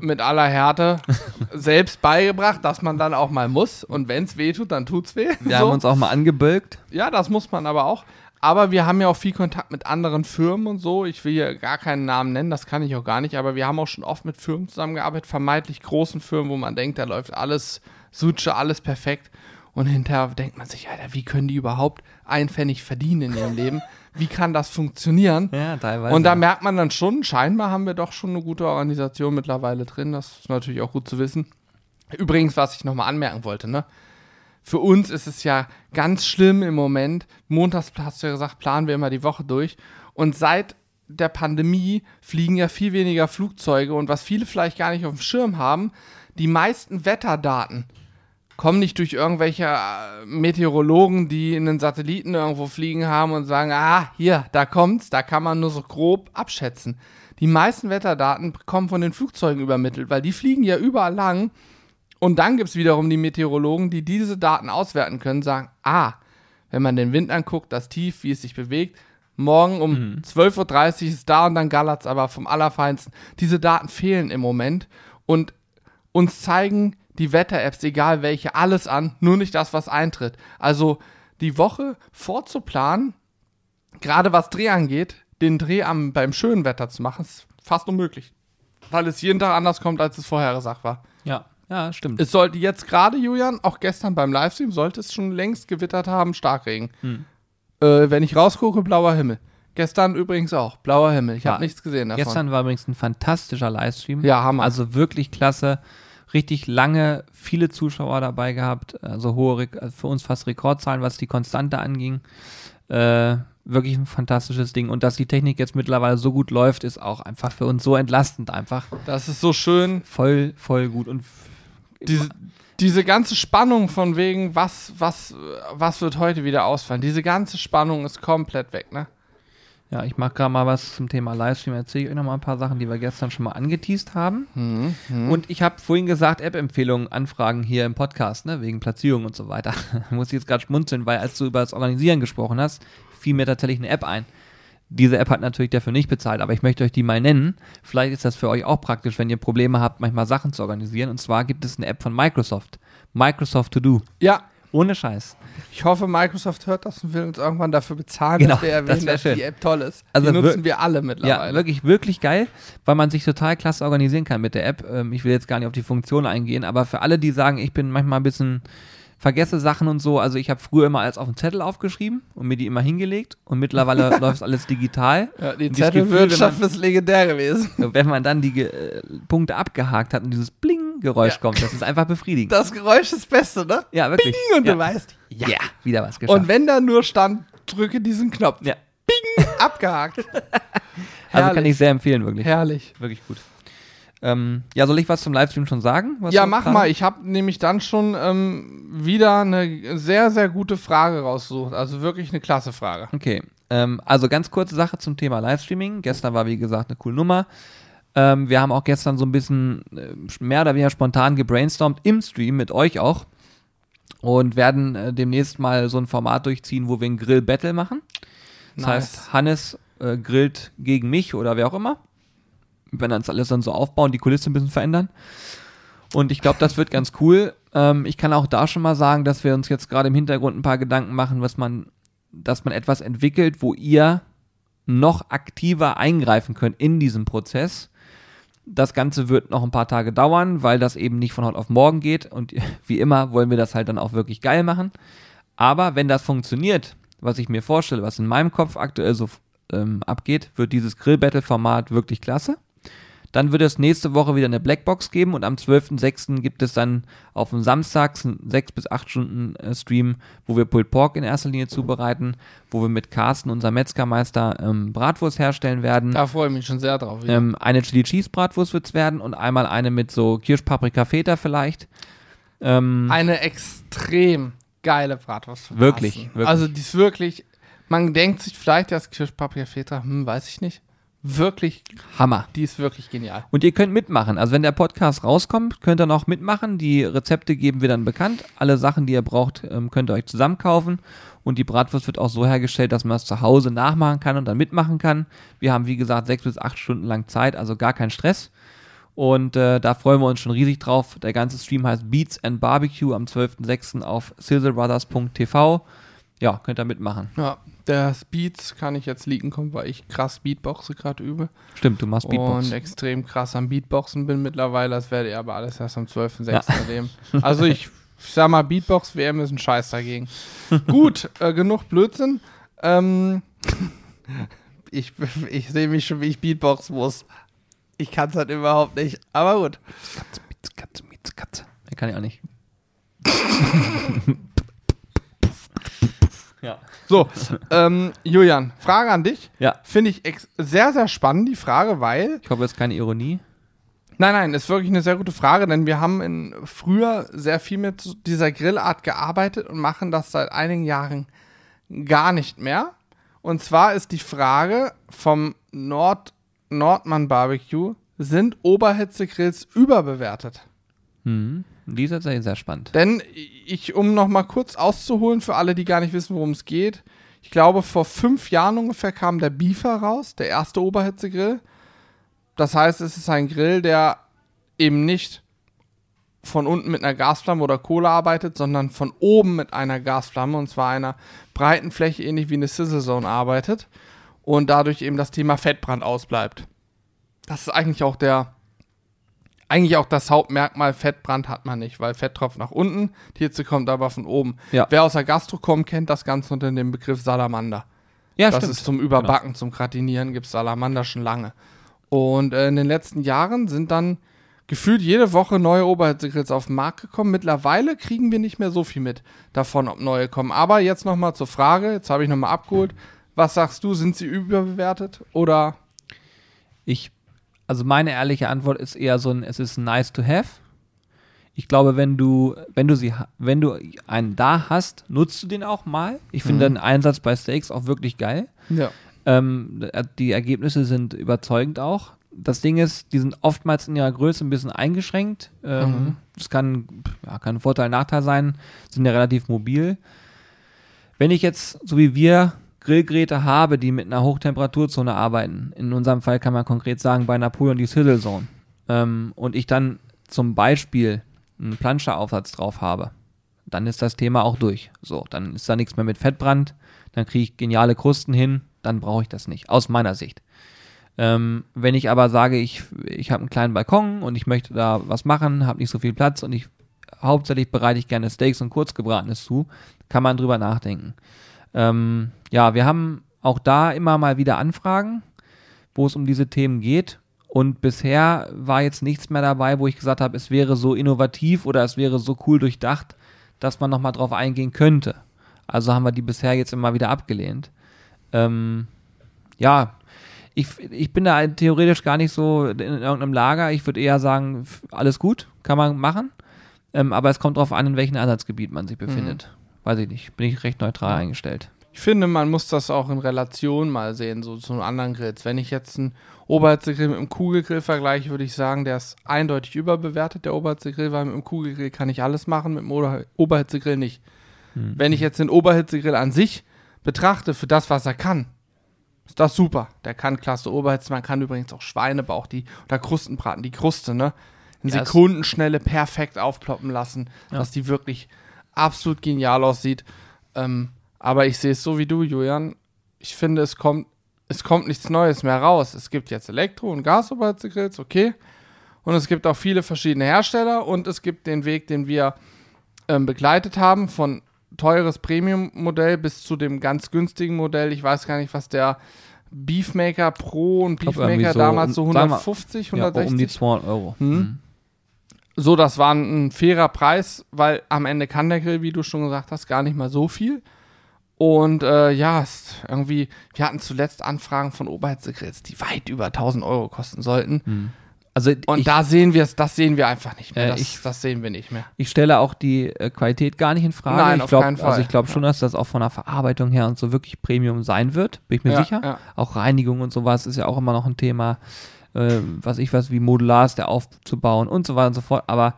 mit aller Härte selbst beigebracht, dass man dann auch mal muss. Und wenn es weh tut, dann tut's weh. wir So. haben uns auch mal angebölkt. Ja, das muss man aber auch. Aber wir haben ja auch viel Kontakt mit anderen Firmen und so. Ich will hier gar keinen Namen nennen, das kann ich auch gar nicht. Aber wir haben auch schon oft mit Firmen zusammengearbeitet, vermeintlich großen Firmen, wo man denkt, da läuft alles Suche, alles perfekt. Und hinterher denkt man sich, Alter, wie können die überhaupt einen Pfennig verdienen in ihrem Leben? Wie kann das funktionieren? Ja, teilweise. Und da merkt man dann schon, scheinbar haben wir doch schon eine gute Organisation mittlerweile drin. Das ist natürlich auch gut zu wissen. Übrigens, was ich nochmal anmerken wollte, ne? Für uns ist es ja ganz schlimm im Moment. Montags hast du ja gesagt, planen wir immer die Woche durch. Und seit der Pandemie fliegen ja viel weniger Flugzeuge. Und was viele vielleicht gar nicht auf dem Schirm haben, die meisten Wetterdaten kommen nicht durch irgendwelche äh, Meteorologen, die einen Satelliten irgendwo fliegen haben und sagen, ah, hier, da kommt's, da kann man nur so grob abschätzen. Die meisten Wetterdaten kommen von den Flugzeugen übermittelt, weil die fliegen ja überall lang. Und dann gibt es wiederum die Meteorologen, die diese Daten auswerten können, sagen, ah, wenn man den Wind anguckt, das Tief, wie es sich bewegt, morgen um 12.30 Uhr ist da und dann gallert's aber vom Allerfeinsten. Diese Daten fehlen im Moment und uns zeigen die Wetter-Apps, egal welche, alles an, nur nicht das, was eintritt. Also die Woche vorzuplanen, gerade was Dreh angeht, den Dreh am, beim schönen Wetter zu machen, ist fast unmöglich. Weil es jeden Tag anders kommt, als es vorher gesagt war. ja, ja, stimmt. Es sollte jetzt gerade, Julian, auch gestern beim Livestream, sollte es schon längst gewittert haben, Starkregen. Hm. Äh, wenn ich rausgucke, blauer Himmel. Gestern übrigens auch, blauer Himmel. Ich habe nichts gesehen davon. Gestern war übrigens ein fantastischer Livestream. ja, Hammer. Also wirklich klasse. Richtig lange viele Zuschauer dabei gehabt, also hohe, also für uns fast Rekordzahlen, was die Konstante anging. Äh, wirklich ein fantastisches Ding. Und dass die Technik jetzt mittlerweile so gut läuft, ist auch einfach für uns so entlastend einfach. Das ist so schön. Voll, voll gut. Und diese, diese ganze Spannung von wegen, was, was, was wird heute wieder ausfallen, diese ganze Spannung ist komplett weg, ne? Ja, ich mache gerade mal was zum Thema Livestream. Erzähle ich euch noch mal ein paar Sachen, die wir gestern schon mal angeteased haben. Mhm. Und ich habe vorhin gesagt, App-Empfehlungen, Anfragen hier im Podcast, ne, wegen Platzierung und so weiter. Muss ich jetzt gerade schmunzeln, weil als du über das Organisieren gesprochen hast, fiel mir tatsächlich eine App ein. Diese App hat natürlich dafür nicht bezahlt, aber ich möchte euch die mal nennen. Vielleicht ist das für euch auch praktisch, wenn ihr Probleme habt, manchmal Sachen zu organisieren. Und zwar gibt es eine App von Microsoft. Microsoft To Do. Ja, Ohne Scheiß. ich hoffe, Microsoft hört das und will uns irgendwann dafür bezahlen, Genau, dass wir erwähnen, das dass schön. die App toll ist. Also die nutzen wir- alle Ja, mittlerweile. wirklich, wirklich geil, weil man sich total klasse organisieren kann mit der App. Ähm, ich will jetzt gar nicht auf die Funktion eingehen, aber für alle, die sagen, ich bin manchmal ein bisschen vergesse Sachen und so, also ich habe früher immer alles auf einen Zettel aufgeschrieben und mir die immer hingelegt und mittlerweile läuft alles digital. ja, die Zettelwirtschaft ist legendär gewesen. Wenn man dann die äh, Punkte abgehakt hat und dieses Bling-Geräusch Ja. kommt, das ist einfach befriedigend. Das Geräusch ist das Beste, ne? ja, wirklich. Und ja. du weißt, ja. wieder was geschafft. und wenn da nur stand, drücke diesen Knopf. ja. Abgehakt. Also kann ich sehr empfehlen, wirklich. Herrlich. Wirklich gut. Ähm, ja, soll ich was zum Livestream schon sagen? Ja, mach planen? mal. Ich habe nämlich dann schon ähm, wieder eine sehr, sehr gute Frage rausgesucht. Also wirklich eine klasse Frage. Okay, ähm, also ganz kurze Sache zum Thema Livestreaming. Gestern war, wie gesagt, eine coole Nummer. Ähm, wir haben auch gestern so ein bisschen äh, mehr oder weniger spontan gebrainstormt im Stream mit euch auch und werden äh, demnächst mal so ein Format durchziehen, wo wir ein Grill-Battle machen. Das Nice. heißt, Hannes äh, grillt gegen mich oder wer auch immer. Wir werden das alles dann so aufbauen, die Kulisse ein bisschen verändern. Und ich glaube, das wird ganz cool. Ähm, ich kann auch da schon mal sagen, dass wir uns jetzt gerade im Hintergrund ein paar Gedanken machen, was man, dass man etwas entwickelt, wo ihr noch aktiver eingreifen könnt in diesem Prozess. Das Ganze wird noch ein paar Tage dauern, weil das eben nicht von heute auf morgen geht. Und wie immer wollen wir das halt dann auch wirklich geil machen. Aber wenn das funktioniert, was ich mir vorstelle, was in meinem Kopf aktuell so ähm, abgeht, wird dieses Grill-Battle-Format wirklich klasse. Dann wird es nächste Woche wieder eine Blackbox geben und am 12.06. gibt es dann auf dem Samstag einen 6 bis 8 Stunden äh, Stream, wo wir Pulled Pork in erster Linie zubereiten, wo wir mit Carsten, unser Metzgermeister, ähm, Bratwurst herstellen werden. Da freue ich mich schon sehr drauf. Ähm, eine Chili Cheese Bratwurst wird es werden und einmal eine mit so Kirschpaprika Feta vielleicht. Ähm, Eine extrem geile Bratwurst. Wirklich, wirklich. Also die ist wirklich, man denkt sich vielleicht, das Kirschpaprika Feta, hm, weiß ich nicht. Wirklich, Hammer. die ist wirklich genial. Und ihr könnt mitmachen. Also wenn der Podcast rauskommt, könnt ihr noch mitmachen. Die Rezepte geben wir dann bekannt. Alle Sachen, die ihr braucht, ähm, könnt ihr euch zusammenkaufen. Und die Bratwurst wird auch so hergestellt, dass man es zu Hause nachmachen kann und dann mitmachen kann. Wir haben, wie gesagt, sechs bis acht Stunden lang Zeit, also gar kein Stress. Und äh, da freuen wir uns schon riesig drauf. Der ganze Stream heißt Beats and Barbecue am 12.06. auf sizzlebrothers.tv. Ja, könnt ihr mitmachen. Ja, der Beats kann ich jetzt liegen kommen, weil ich krass Beatboxe gerade übe. Stimmt, du machst Beatbox. Und extrem krass am Beatboxen bin mittlerweile. Das werde ich aber alles erst am 12.06. erleben. Also ich, ich sag mal, Beatbox-WM ist ein Scheiß dagegen. Gut, äh, genug Blödsinn. Ähm, ich ich sehe mich schon, wie ich Beatboxen muss. Ich kann es halt überhaupt nicht. Aber gut. Katze, Katze, Mietz, Katze. Der kann ich auch nicht. ja. So, ähm, Julian, Frage an dich. Ja. Finde ich sehr, sehr spannend, die Frage, weil Ich hoffe, es ist keine Ironie. Nein, nein, ist wirklich eine sehr gute Frage, denn wir haben in, früher sehr viel mit dieser Grillart gearbeitet und machen das seit einigen Jahren gar nicht mehr. Und zwar ist die Frage vom Nord Nordmann Barbecue, sind Oberhitzegrills überbewertet? Mhm. Die ist tatsächlich sehr spannend. Denn ich, um noch mal kurz auszuholen für alle, die gar nicht wissen, worum es geht. Ich glaube, vor fünf Jahren ungefähr kam der Beefer raus, der erste Oberhitzegrill. Das heißt, es ist ein Grill, der eben nicht von unten mit einer Gasflamme oder Kohle arbeitet, sondern von oben mit einer Gasflamme und zwar einer breiten Fläche, ähnlich wie eine Sizzle Zone arbeitet und dadurch eben das Thema Fettbrand ausbleibt. Das ist eigentlich auch der eigentlich auch das Hauptmerkmal, Fettbrand hat man nicht, weil Fett tropft nach unten, die Hitze kommt aber von oben. Ja. Wer aus der Gastro kommt, kennt das Ganze unter dem Begriff Salamander. Ja, das ist zum Überbacken, zum Gratinieren gibt es Salamander schon lange. Und äh, in den letzten Jahren sind dann gefühlt jede Woche neue Oberhitzegrills auf den Markt gekommen. Mittlerweile kriegen wir nicht mehr so viel mit davon, ob neue kommen. Aber jetzt nochmal zur Frage, jetzt habe ich nochmal abgeholt. Was sagst du, sind sie überbewertet oder? Ich, also meine ehrliche Antwort ist eher so ein, es ist nice to have. Ich glaube, wenn du, wenn du sie, wenn du einen da hast, nutzt du den auch mal. Ich finde Mhm. den Einsatz bei Steaks auch wirklich geil. Ja. Ähm, die Ergebnisse sind überzeugend auch. Das Ding ist, die sind oftmals in ihrer Größe ein bisschen eingeschränkt. Ähm, Mhm. Das kann, ja, kann Vorteil, Nachteil sein. Sind ja relativ mobil. Wenn ich jetzt, so wie wir, Grillgeräte habe, die mit einer Hochtemperaturzone arbeiten, in unserem Fall kann man konkret sagen, bei Napoleon die Sizzle Zone, ähm, und ich dann zum Beispiel einen Planscheraufsatz drauf habe, dann ist das Thema auch durch. So, dann ist da nichts mehr mit Fettbrand, dann kriege ich geniale Krusten hin, dann brauche ich das nicht, aus meiner Sicht. Ähm, wenn ich aber sage, ich, ich habe einen kleinen Balkon und ich möchte da was machen, habe nicht so viel Platz und ich hauptsächlich bereite ich gerne Steaks und Kurzgebratenes zu, kann man drüber nachdenken. Ähm, ja, wir haben auch da immer mal wieder Anfragen, wo es um diese Themen geht. Und bisher war jetzt nichts mehr dabei, wo ich gesagt habe, es wäre so innovativ oder es wäre so cool durchdacht, dass man nochmal drauf eingehen könnte. Also haben wir die bisher jetzt immer wieder abgelehnt. Ähm, ja, ich, ich bin da theoretisch gar nicht so in irgendeinem Lager. Ich würde eher sagen, alles gut, kann man machen. Ähm, aber es kommt darauf an, in welchem Einsatzgebiet man sich befindet. Weiß ich nicht. Bin ich recht neutral eingestellt. Ich finde, man muss das auch in Relation mal sehen, so zu anderen Grills. Wenn ich jetzt einen Oberhitzegrill mit einem Kugelgrill vergleiche, würde ich sagen, der ist eindeutig überbewertet, der Oberhitzegrill, weil mit dem Kugelgrill kann ich alles machen, mit dem Ober Oberhitzegrill nicht. Wenn ich jetzt den Oberhitzegrill an sich betrachte, für das, was er kann, ist das super. Der kann klasse Oberhitze, man kann übrigens auch Schweinebauch, die, oder Krustenbraten, die Kruste, ne? In Ja, Sekundenschnelle perfekt aufploppen lassen, Ja. dass die wirklich absolut genial aussieht. Ähm, aber ich sehe es so wie du, Julian. Ich finde, es kommt, es kommt nichts Neues mehr raus. Es gibt jetzt Elektro- und Gasoberhitzegrills, okay. Und es gibt auch viele verschiedene Hersteller und es gibt den Weg, den wir ähm, begleitet haben, von teures Premium-Modell bis zu dem ganz günstigen Modell. Ich weiß gar nicht, was der Beefmaker Pro und Beefmaker so damals so um- sagen wir- 150, Ja, 160. um die 200 Euro. Hm. Mhm. So, das war ein, ein fairer Preis, weil am Ende kann der Grill, wie du schon gesagt hast, gar nicht mal so viel. Und äh, ja, irgendwie, wir hatten zuletzt Anfragen von Oberhitzegrills, die weit über 1000 Euro kosten sollten. Also Und ich, da sehen wir es, das sehen wir einfach nicht mehr. Äh, das, ich- das sehen wir nicht mehr. ich stelle auch die äh, Qualität gar nicht in Frage. Nein, ich auf glaub, keinen Fall. Also ich glaube schon, dass das auch von der Verarbeitung her und so wirklich Premium sein wird. Bin ich mir Ja, sicher. ja. Auch Reinigung und sowas ist ja auch immer noch ein Thema. Äh, was ich weiß, wie modular ist der aufzubauen und so weiter und so fort. Aber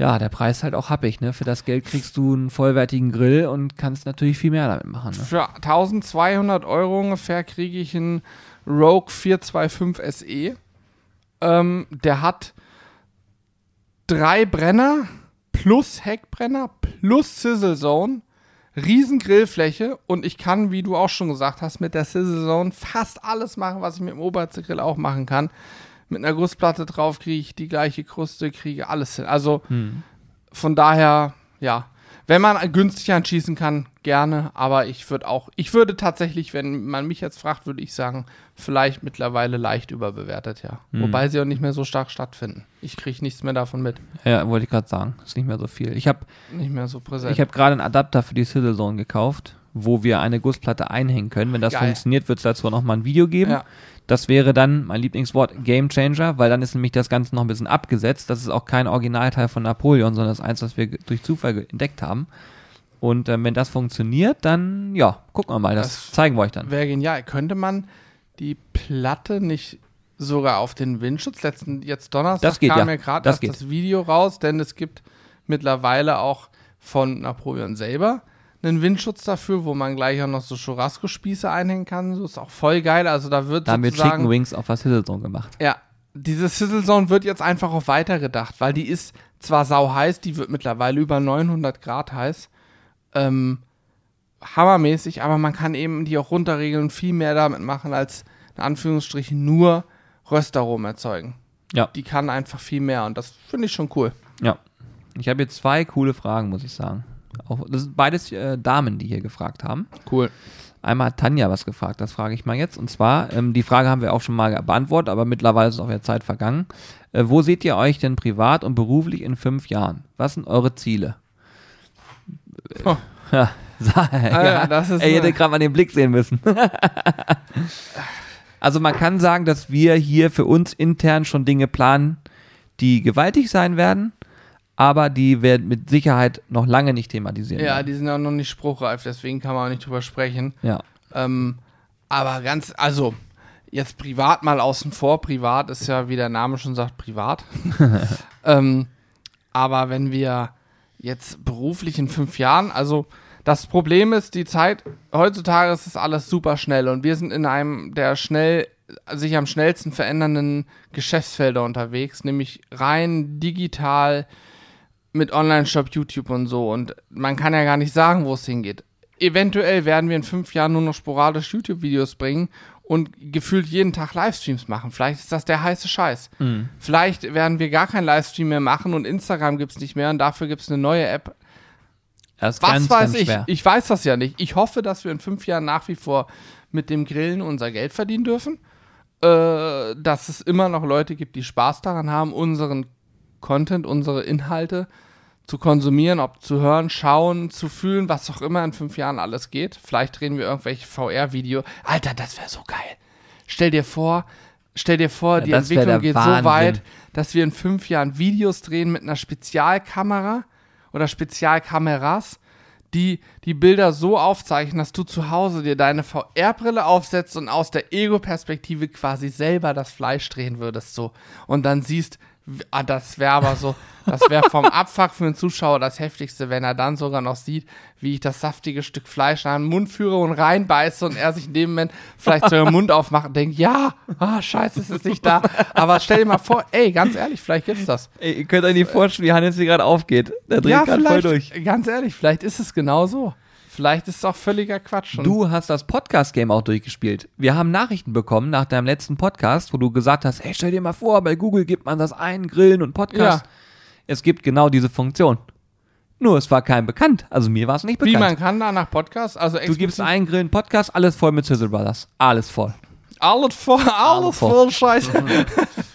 ja, der Preis halt auch happig, ne? Für das Geld kriegst du einen vollwertigen Grill und kannst natürlich viel mehr damit machen. Ne? Für 1200 Euro ungefähr kriege ich einen Rogue 425 SE. Ähm, der hat drei Brenner plus Heckbrenner plus Sizzle Zone, riesen Grillfläche und ich kann, wie du auch schon gesagt hast, mit der Sizzle Zone fast alles machen, was ich mit dem Oberhitzegrill auch machen kann. Mit einer Gussplatte drauf kriege ich die gleiche Kruste, kriege alles hin. Also Hm. von daher, ja, wenn man günstig anschießen kann, gerne, aber ich würde auch, ich würde tatsächlich, wenn man mich jetzt fragt, würde ich sagen, vielleicht mittlerweile leicht überbewertet, ja. Hm. Wobei sie auch nicht mehr so stark stattfinden. Ich kriege nichts mehr davon mit. Ja, wollte ich gerade sagen. Ist nicht mehr so viel. Ich habe Nicht mehr so präsent. Ich habe gerade einen Adapter für die Sizzle Zone gekauft, wo wir eine Gussplatte einhängen können. Wenn das Geil. funktioniert, wird es dazu noch mal ein Video geben. Ja. Das wäre dann mein Lieblingswort Game Changer, weil dann ist nämlich das Ganze noch ein bisschen abgesetzt. Das ist auch kein Originalteil von Napoleon, sondern das ist eins, was wir durch Zufall entdeckt haben. Und ähm, wenn das funktioniert, dann ja, gucken wir mal. Das, Das zeigen wir euch dann. Wäre genial. Könnte man die Platte nicht sogar auf den Windschutz? Letzten, jetzt Donnerstag Das geht, kam ja. mir gerade Das das, Video raus, denn es gibt mittlerweile auch von Napoleon selber einen Windschutz dafür, wo man gleich auch noch so Churrasco-Spieße einhängen kann. So ist auch voll geil. Also da wird Da haben wir Chicken Wings auf der Sizzle Zone gemacht. ja, diese Sizzle Zone wird jetzt einfach auch weitergedacht, weil die ist zwar sau heiß, die wird mittlerweile über 900 Grad heiß, ähm, hammermäßig, aber man kann eben die auch runterregeln und viel mehr damit machen, als in Anführungsstrichen nur Röstaromen erzeugen. Ja. Die kann einfach viel mehr und das finde ich schon cool. Ja. Ich habe jetzt zwei coole Fragen, muss ich sagen. Auch, das sind beides äh, Damen, die hier gefragt haben. Cool. Einmal hat Tanja was gefragt, das frage ich mal jetzt. Und zwar, ähm, die Frage haben wir auch schon mal beantwortet, aber mittlerweile ist auch wieder Zeit vergangen. Äh, wo seht ihr euch denn privat und beruflich in fünf Jahren? Was sind eure Ziele? Oh. Ja, sag- ja, das ist eine- hättet gerade mal den Blick sehen müssen. also man kann sagen, dass wir hier für uns intern schon Dinge planen, die gewaltig sein werden, aber die wir mit Sicherheit noch lange nicht thematisieren. Ja, werden. die sind auch noch nicht spruchreif, deswegen kann man auch nicht drüber sprechen. ja. Ähm, aber ganz, also, jetzt privat mal außen vor. Privat ist ja, wie der Name schon sagt, privat. ähm, aber wenn wir jetzt beruflich in fünf Jahren, also das Problem ist, die Zeit, heutzutage ist es alles super schnell und wir sind in einem der schnell, sich am schnellsten verändernden Geschäftsfelder unterwegs, nämlich rein digital mit Online-Shop, YouTube und so. Und man kann ja gar nicht sagen, wo es hingeht. Eventuell werden wir in fünf Jahren nur noch sporadisch YouTube-Videos bringen und gefühlt jeden Tag Livestreams machen. Vielleicht ist das der heiße Scheiß. Vielleicht werden wir gar keinen Livestream mehr machen und Instagram gibt es nicht mehr und dafür gibt es eine neue App. Was ganz, weiß ganz ich? schwer. Ich weiß das ja nicht. Ich hoffe, dass wir in fünf Jahren nach wie vor mit dem Grillen unser Geld verdienen dürfen. Äh, dass es immer noch Leute gibt, die Spaß daran haben, unseren Content, unsere Inhalte zu konsumieren, ob zu hören, schauen, zu fühlen, was auch immer in fünf Jahren alles geht. Vielleicht drehen wir irgendwelche VR-Video. Alter, das wäre so geil. Stell dir vor, stell dir vor, Ja, die Entwicklung geht Wahnsinn. so weit, dass wir in fünf Jahren Videos drehen mit einer Spezialkamera oder Spezialkameras, die die Bilder so aufzeichnen, dass du zu Hause dir deine VR-Brille aufsetzt und aus der Ego-Perspektive quasi selber das Fleisch drehen würdest so und dann siehst, ah, das wäre aber so, das wäre vom Abfuck für den Zuschauer das heftigste, wenn er dann sogar noch sieht, wie ich das saftige Stück Fleisch an den Mund führe und reinbeiße und er sich in dem Moment vielleicht so den Mund aufmacht und denkt, ja, ah, scheiße, es ist nicht da. Aber stell dir mal vor, ey, ganz ehrlich, vielleicht gibt's das. Ey, ihr könnt euch nicht vorstellen, wie Hannes hier gerade aufgeht. Der dreht Ja, gerade voll durch. ganz ehrlich, vielleicht ist es genau so. Vielleicht ist es auch völliger Quatsch. Du hast das Podcast-Game auch durchgespielt. Wir haben Nachrichten bekommen nach deinem letzten Podcast, wo du gesagt hast, hey, stell dir mal vor, bei Google gibt man das ein, Grillen und Podcast. Ja. Es gibt genau diese Funktion. Nur es war keinem bekannt. Also mir war es nicht wie bekannt. man kann da nach Podcast, also du gibst explizit- ein Grillen, Podcast, alles voll mit Sizzle Brothers. Alles voll. Alles voll, alles voll. voll Scheiße.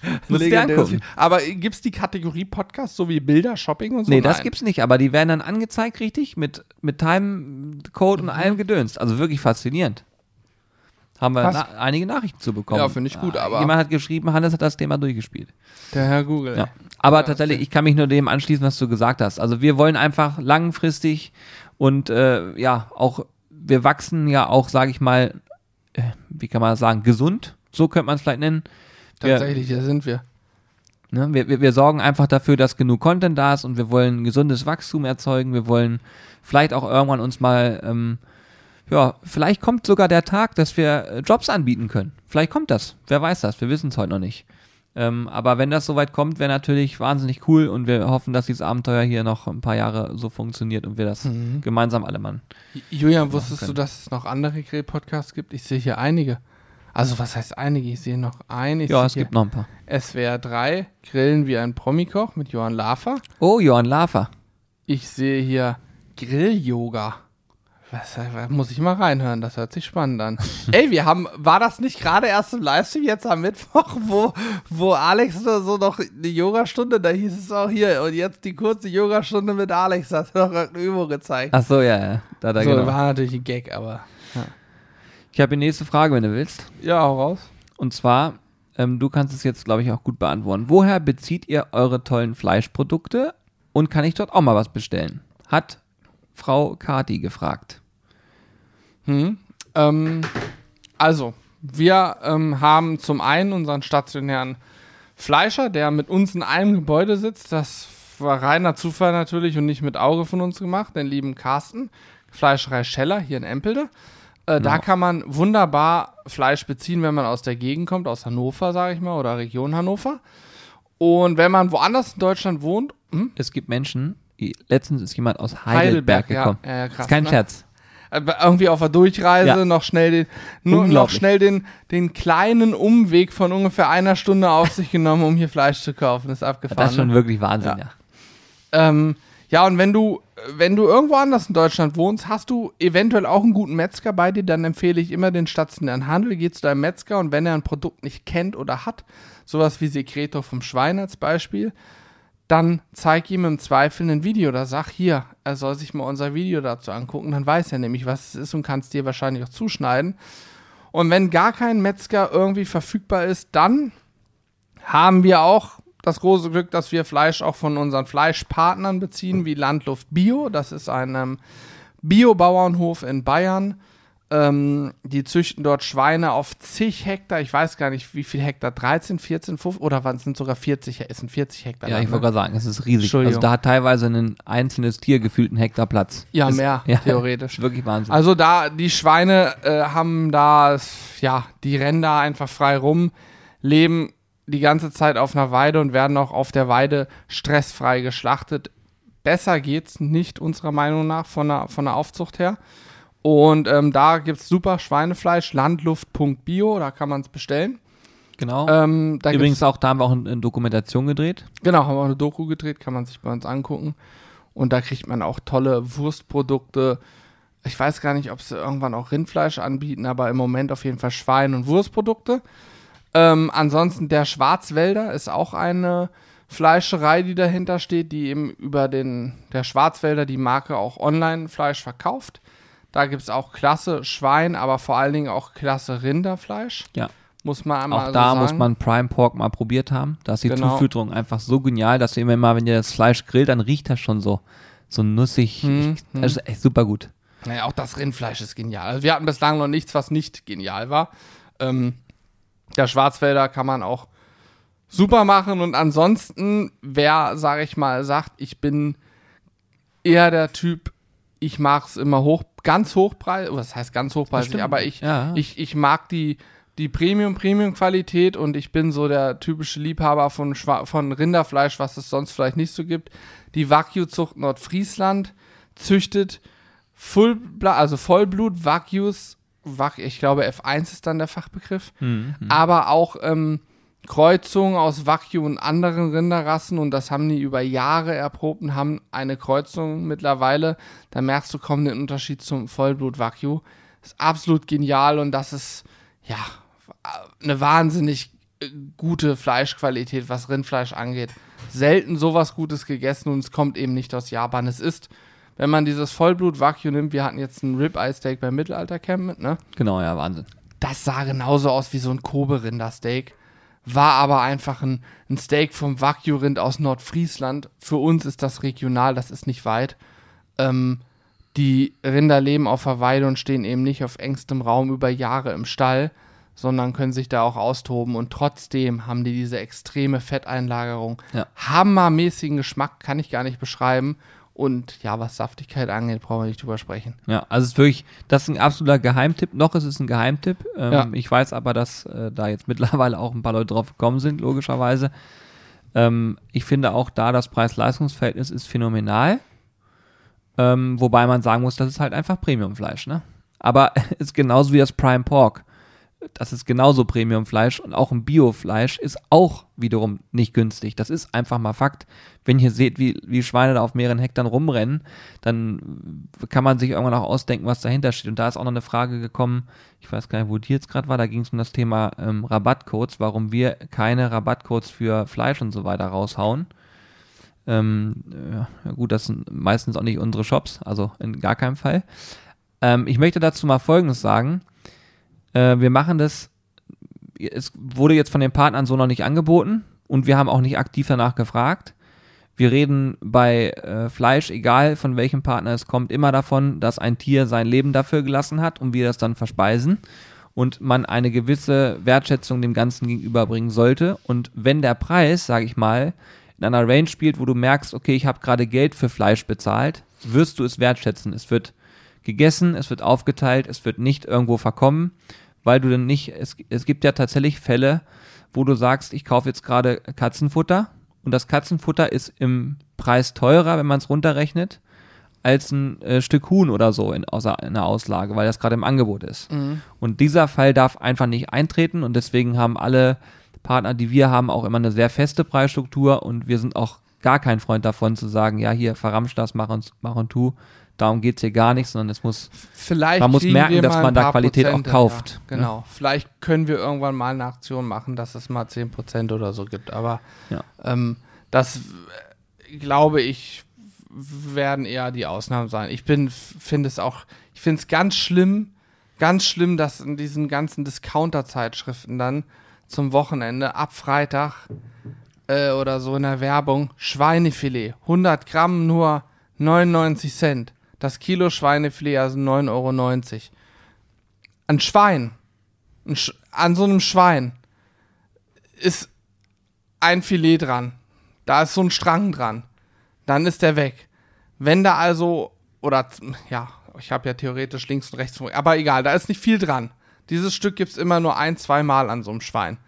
Musst dir Legendäres- angucken. Aber gibt's die Kategorie Podcast, so wie Bilder, Shopping und so? Nee, das Nein. gibt's nicht, aber die werden dann angezeigt, richtig, mit, mit Timecode Mhm. und allem gedönst. Also wirklich faszinierend. Haben wir Krass. na einige Nachrichten zu bekommen. Ja, finde ich gut, aber- Jemand hat geschrieben, Hannes hat das Thema durchgespielt. Der Herr Google. Ja. Aber Ja, tatsächlich, ich kann mich nur dem anschließen, was du gesagt hast. Also wir wollen einfach langfristig und äh, ja, auch, wir wachsen ja auch, sage ich mal, äh, wie kann man das sagen, gesund, so könnte man es vielleicht nennen. Tatsächlich, da sind wir. ne, wir, wir, wir sorgen einfach dafür, dass genug Content da ist und wir wollen gesundes Wachstum erzeugen. Wir wollen vielleicht auch irgendwann uns mal, ähm, ja, vielleicht kommt sogar der Tag, dass wir äh, Jobs anbieten können. Vielleicht kommt das. Wer weiß das? Wir wissen es heute noch nicht. Ähm, aber wenn das soweit kommt, wäre natürlich wahnsinnig cool und wir hoffen, dass dieses Abenteuer hier noch ein paar Jahre so funktioniert und wir das Mhm. gemeinsam alle machen. Julian, wusstest können. du, dass es noch andere Grill-Podcasts gibt? Ich sehe hier einige. Also, was heißt einige? Ich sehe noch. Ich Ja, es gibt noch ein paar. SWR 3, Grillen wie ein Promikoch mit Johann Lafer. Oh, Johann Lafer. Ich sehe hier Grill-Yoga. Was, was muss ich mal reinhören? Das hört sich spannend an. Ey, wir haben, war das nicht gerade erst im Livestream jetzt am Mittwoch, wo, wo Alex so so noch eine Yogastunde, da hieß es auch hier, und jetzt die kurze Yogastunde mit Alex, hat er noch eine Übung gezeigt. Ach so, ja, ja. Da, da, so, genau. war natürlich ein Gag, aber. Ich habe die nächste Frage, wenn du willst. Ja, hau raus. Und zwar, ähm, du kannst es jetzt, glaube ich, auch gut beantworten. Woher bezieht ihr eure tollen Fleischprodukte und kann ich dort auch mal was bestellen? Hat Frau Kati gefragt. Hm. Ähm, also, wir ähm, haben zum einen unseren stationären Fleischer, der mit uns in einem Gebäude sitzt. Das war reiner Zufall natürlich und nicht mit Auge von uns gemacht, den lieben Carsten. Fleischerei Scheller hier in Empelde. Äh, Da kann man wunderbar Fleisch beziehen, wenn man aus der Gegend kommt, aus Hannover, sage ich mal, oder Region Hannover. Und wenn man woanders in Deutschland wohnt, hm? Es gibt Menschen, letztens ist jemand aus Heidelberg, gekommen. Ja, ja, krass, ist kein ne? Scherz. Aber irgendwie auf der Durchreise Ja. noch schnell den, nur noch schnell den, den kleinen Umweg von ungefähr einer Stunde auf sich genommen, um hier Fleisch zu kaufen. Das ist abgefahren. Das ist schon ne? wirklich Wahnsinn, Ja. ja. ähm, ja, und wenn du wenn du irgendwo anders in Deutschland wohnst, hast du eventuell auch einen guten Metzger bei dir, dann empfehle ich immer den stationären Handel. Geh zu deinem Metzger und wenn er ein Produkt nicht kennt oder hat, sowas wie Secreto vom Schwein als Beispiel, dann zeig ihm im Zweifel ein Video oder sag hier, er soll sich mal unser Video dazu angucken, dann weiß er nämlich, was es ist und kann es dir wahrscheinlich auch zuschneiden. Und wenn gar kein Metzger irgendwie verfügbar ist, dann haben wir auch das große Glück, dass wir Fleisch auch von unseren Fleischpartnern beziehen, wie Landluft Bio. Das ist ein ähm, Biobauernhof in Bayern. Ähm, die züchten dort Schweine auf zig Hektar. Ich weiß gar nicht, wie viel Hektar. 13, 14, 15 oder waren es sind sogar 40, es sind 40 Hektar. Ja, lang, ich wollte ne? gerade sagen, es ist riesig. Also da hat teilweise ein einzelnes Tier gefühlt einen Hektar Platz. Ja, ist, mehr, ja, theoretisch. Wirklich Wahnsinn. Also da, die Schweine äh, haben da, ja, die rennen da einfach frei rum, leben die ganze Zeit auf einer Weide und werden auch auf der Weide stressfrei geschlachtet. Besser geht's nicht, unserer Meinung nach, von der, von der Aufzucht her. Und ähm, da gibt's super Schweinefleisch, landluft.bio, da kann man es bestellen. genau. Ähm, da Übrigens auch, da haben wir auch eine Dokumentation gedreht. Genau, haben wir auch eine Doku gedreht, kann man sich bei uns angucken. Und da kriegt man auch tolle Wurstprodukte. Ich weiß gar nicht, ob sie irgendwann auch Rindfleisch anbieten, aber im Moment auf jeden Fall Schwein- und Wurstprodukte. Ähm, ansonsten der Schwarzwälder ist auch eine Fleischerei, die dahinter steht, die eben über den, der Schwarzwälder die Marke auch online Fleisch verkauft. Da gibt es auch klasse Schwein, aber vor allen Dingen auch klasse Rinderfleisch. Ja. Muss man einmal Auch so da sagen. muss man Prime Pork mal probiert haben. Da ist die Genau. Zufütterung einfach so genial, dass du immer mal, wenn ihr das Fleisch grillt, dann riecht das schon so, so nussig. Hm, Ich, das ist echt super gut. Naja, auch das Rindfleisch ist genial. Also wir hatten bislang noch nichts, was nicht genial war. Ähm, der Schwarzwälder kann man auch super machen. Und ansonsten, wer, sage ich mal, sagt, ich bin eher der Typ, ich mag es immer hoch, ganz hochpreisig, was heißt ganz hochpreisig, aber ich, Ja. ich, ich mag die, die Premium-Premium-Qualität und ich bin so der typische Liebhaber von, Schwa von Rinderfleisch, was es sonst vielleicht nicht so gibt. Die Wagyu-Zucht Nordfriesland züchtet Full, also Vollblut Wag, ich glaube F1 ist dann der Fachbegriff, Mhm. aber auch ähm, Kreuzungen aus Wagyu und anderen Rinderrassen und das haben die über Jahre erprobt und haben eine Kreuzung mittlerweile. Da merkst du kaum den Unterschied zum Vollblut Wagyu. Ist absolut genial und das ist ja eine wahnsinnig äh, gute Fleischqualität, was Rindfleisch angeht. Selten sowas Gutes gegessen und es kommt eben nicht aus Japan. Es ist, wenn man dieses Vollblut Wagyu nimmt, wir hatten jetzt ein Ribeye Steak beim Mittelaltercamp mit, ne? Genau, ja, Wahnsinn. Das sah genauso aus wie so ein Kobe-Rindersteak. War aber einfach ein, ein Steak vom Wagyu-Rind aus Nordfriesland. Für uns ist das regional, das ist nicht weit. Ähm, die Rinder leben auf der Weide und stehen eben nicht auf engstem Raum über Jahre im Stall, sondern können sich da auch austoben. Und trotzdem haben die diese extreme Fetteinlagerung. Ja. Hammermäßigen Geschmack kann ich gar nicht beschreiben. Und ja, was Saftigkeit angeht, brauchen wir nicht drüber sprechen. Ja, also es ist wirklich, das ist ein absoluter Geheimtipp. Noch ist es ein Geheimtipp. Ähm, Ja. Ich weiß aber, dass äh, da jetzt mittlerweile auch ein paar Leute drauf gekommen sind, logischerweise. Ähm, ich finde auch da, das Preis-Leistungs-Verhältnis ist phänomenal. Ähm, wobei man sagen muss, das ist halt einfach Premiumfleisch, ne? Aber ist genauso wie das Prime Pork. Das ist genauso Premiumfleisch und auch ein Biofleisch ist auch wiederum nicht günstig. Das ist einfach mal Fakt. Wenn ihr seht, wie, wie Schweine da auf mehreren Hektar rumrennen, dann kann man sich irgendwann auch ausdenken, was dahinter steht. Und da ist auch noch eine Frage gekommen, ich weiß gar nicht, wo die jetzt gerade war, da ging es um das Thema ähm, Rabattcodes, warum wir keine Rabattcodes für Fleisch und so weiter raushauen. Ähm, ja, gut, das sind meistens auch nicht unsere Shops, also in gar keinem Fall. Ähm, ich möchte dazu mal Folgendes sagen. Äh, wir machen das, es wurde jetzt von den Partnern so noch nicht angeboten und wir haben auch nicht aktiv danach gefragt. Wir reden bei äh, Fleisch, egal von welchem Partner es kommt, immer davon, dass ein Tier sein Leben dafür gelassen hat und wir das dann verspeisen und man eine gewisse Wertschätzung dem Ganzen gegenüberbringen sollte. Und wenn der Preis, sage ich mal, in einer Range spielt, wo du merkst, okay, ich habe gerade Geld für Fleisch bezahlt, wirst du es wertschätzen. Es wird gegessen, es wird aufgeteilt, es wird nicht irgendwo verkommen, weil du dann nicht, es, es gibt ja tatsächlich Fälle, wo du sagst, ich kaufe jetzt gerade Katzenfutter und das Katzenfutter ist im Preis teurer, wenn man es runterrechnet, als ein äh, Stück Huhn oder so in, außer, in der Auslage, weil das gerade im Angebot ist. Und dieser Fall darf einfach nicht eintreten und deswegen haben alle Partner, die wir haben, auch immer eine sehr feste Preisstruktur und wir sind auch gar kein Freund davon zu sagen, ja, hier verramsch das, mach und, mach und tu. Darum geht es hier gar nicht, sondern es muss, Vielleicht man muss merken, dass man da Qualität auch Prozente, kauft. Ja, ne? genau. Vielleicht können wir irgendwann mal eine Aktion machen, dass es mal 10% oder so gibt. Aber Ja. ähm, das glaube ich werden eher die Ausnahmen sein. Ich bin finde es auch, ich finde es ganz schlimm, ganz schlimm, dass in diesen ganzen Discounter-Zeitschriften dann zum Wochenende ab Freitag äh, oder so in der Werbung Schweinefilet, 100 Gramm nur 99 Cent. Das Kilo Schweinefilet also 9,90 Euro. Ein Schwein, ein Sch an so einem Schwein ist ein Filet dran. Da ist so ein Strang dran. Dann ist der weg. Wenn da also, oder ja, ich habe ja theoretisch links und rechts, aber egal, da ist nicht viel dran. Dieses Stück gibt es immer nur ein, zwei Mal an so einem Schwein.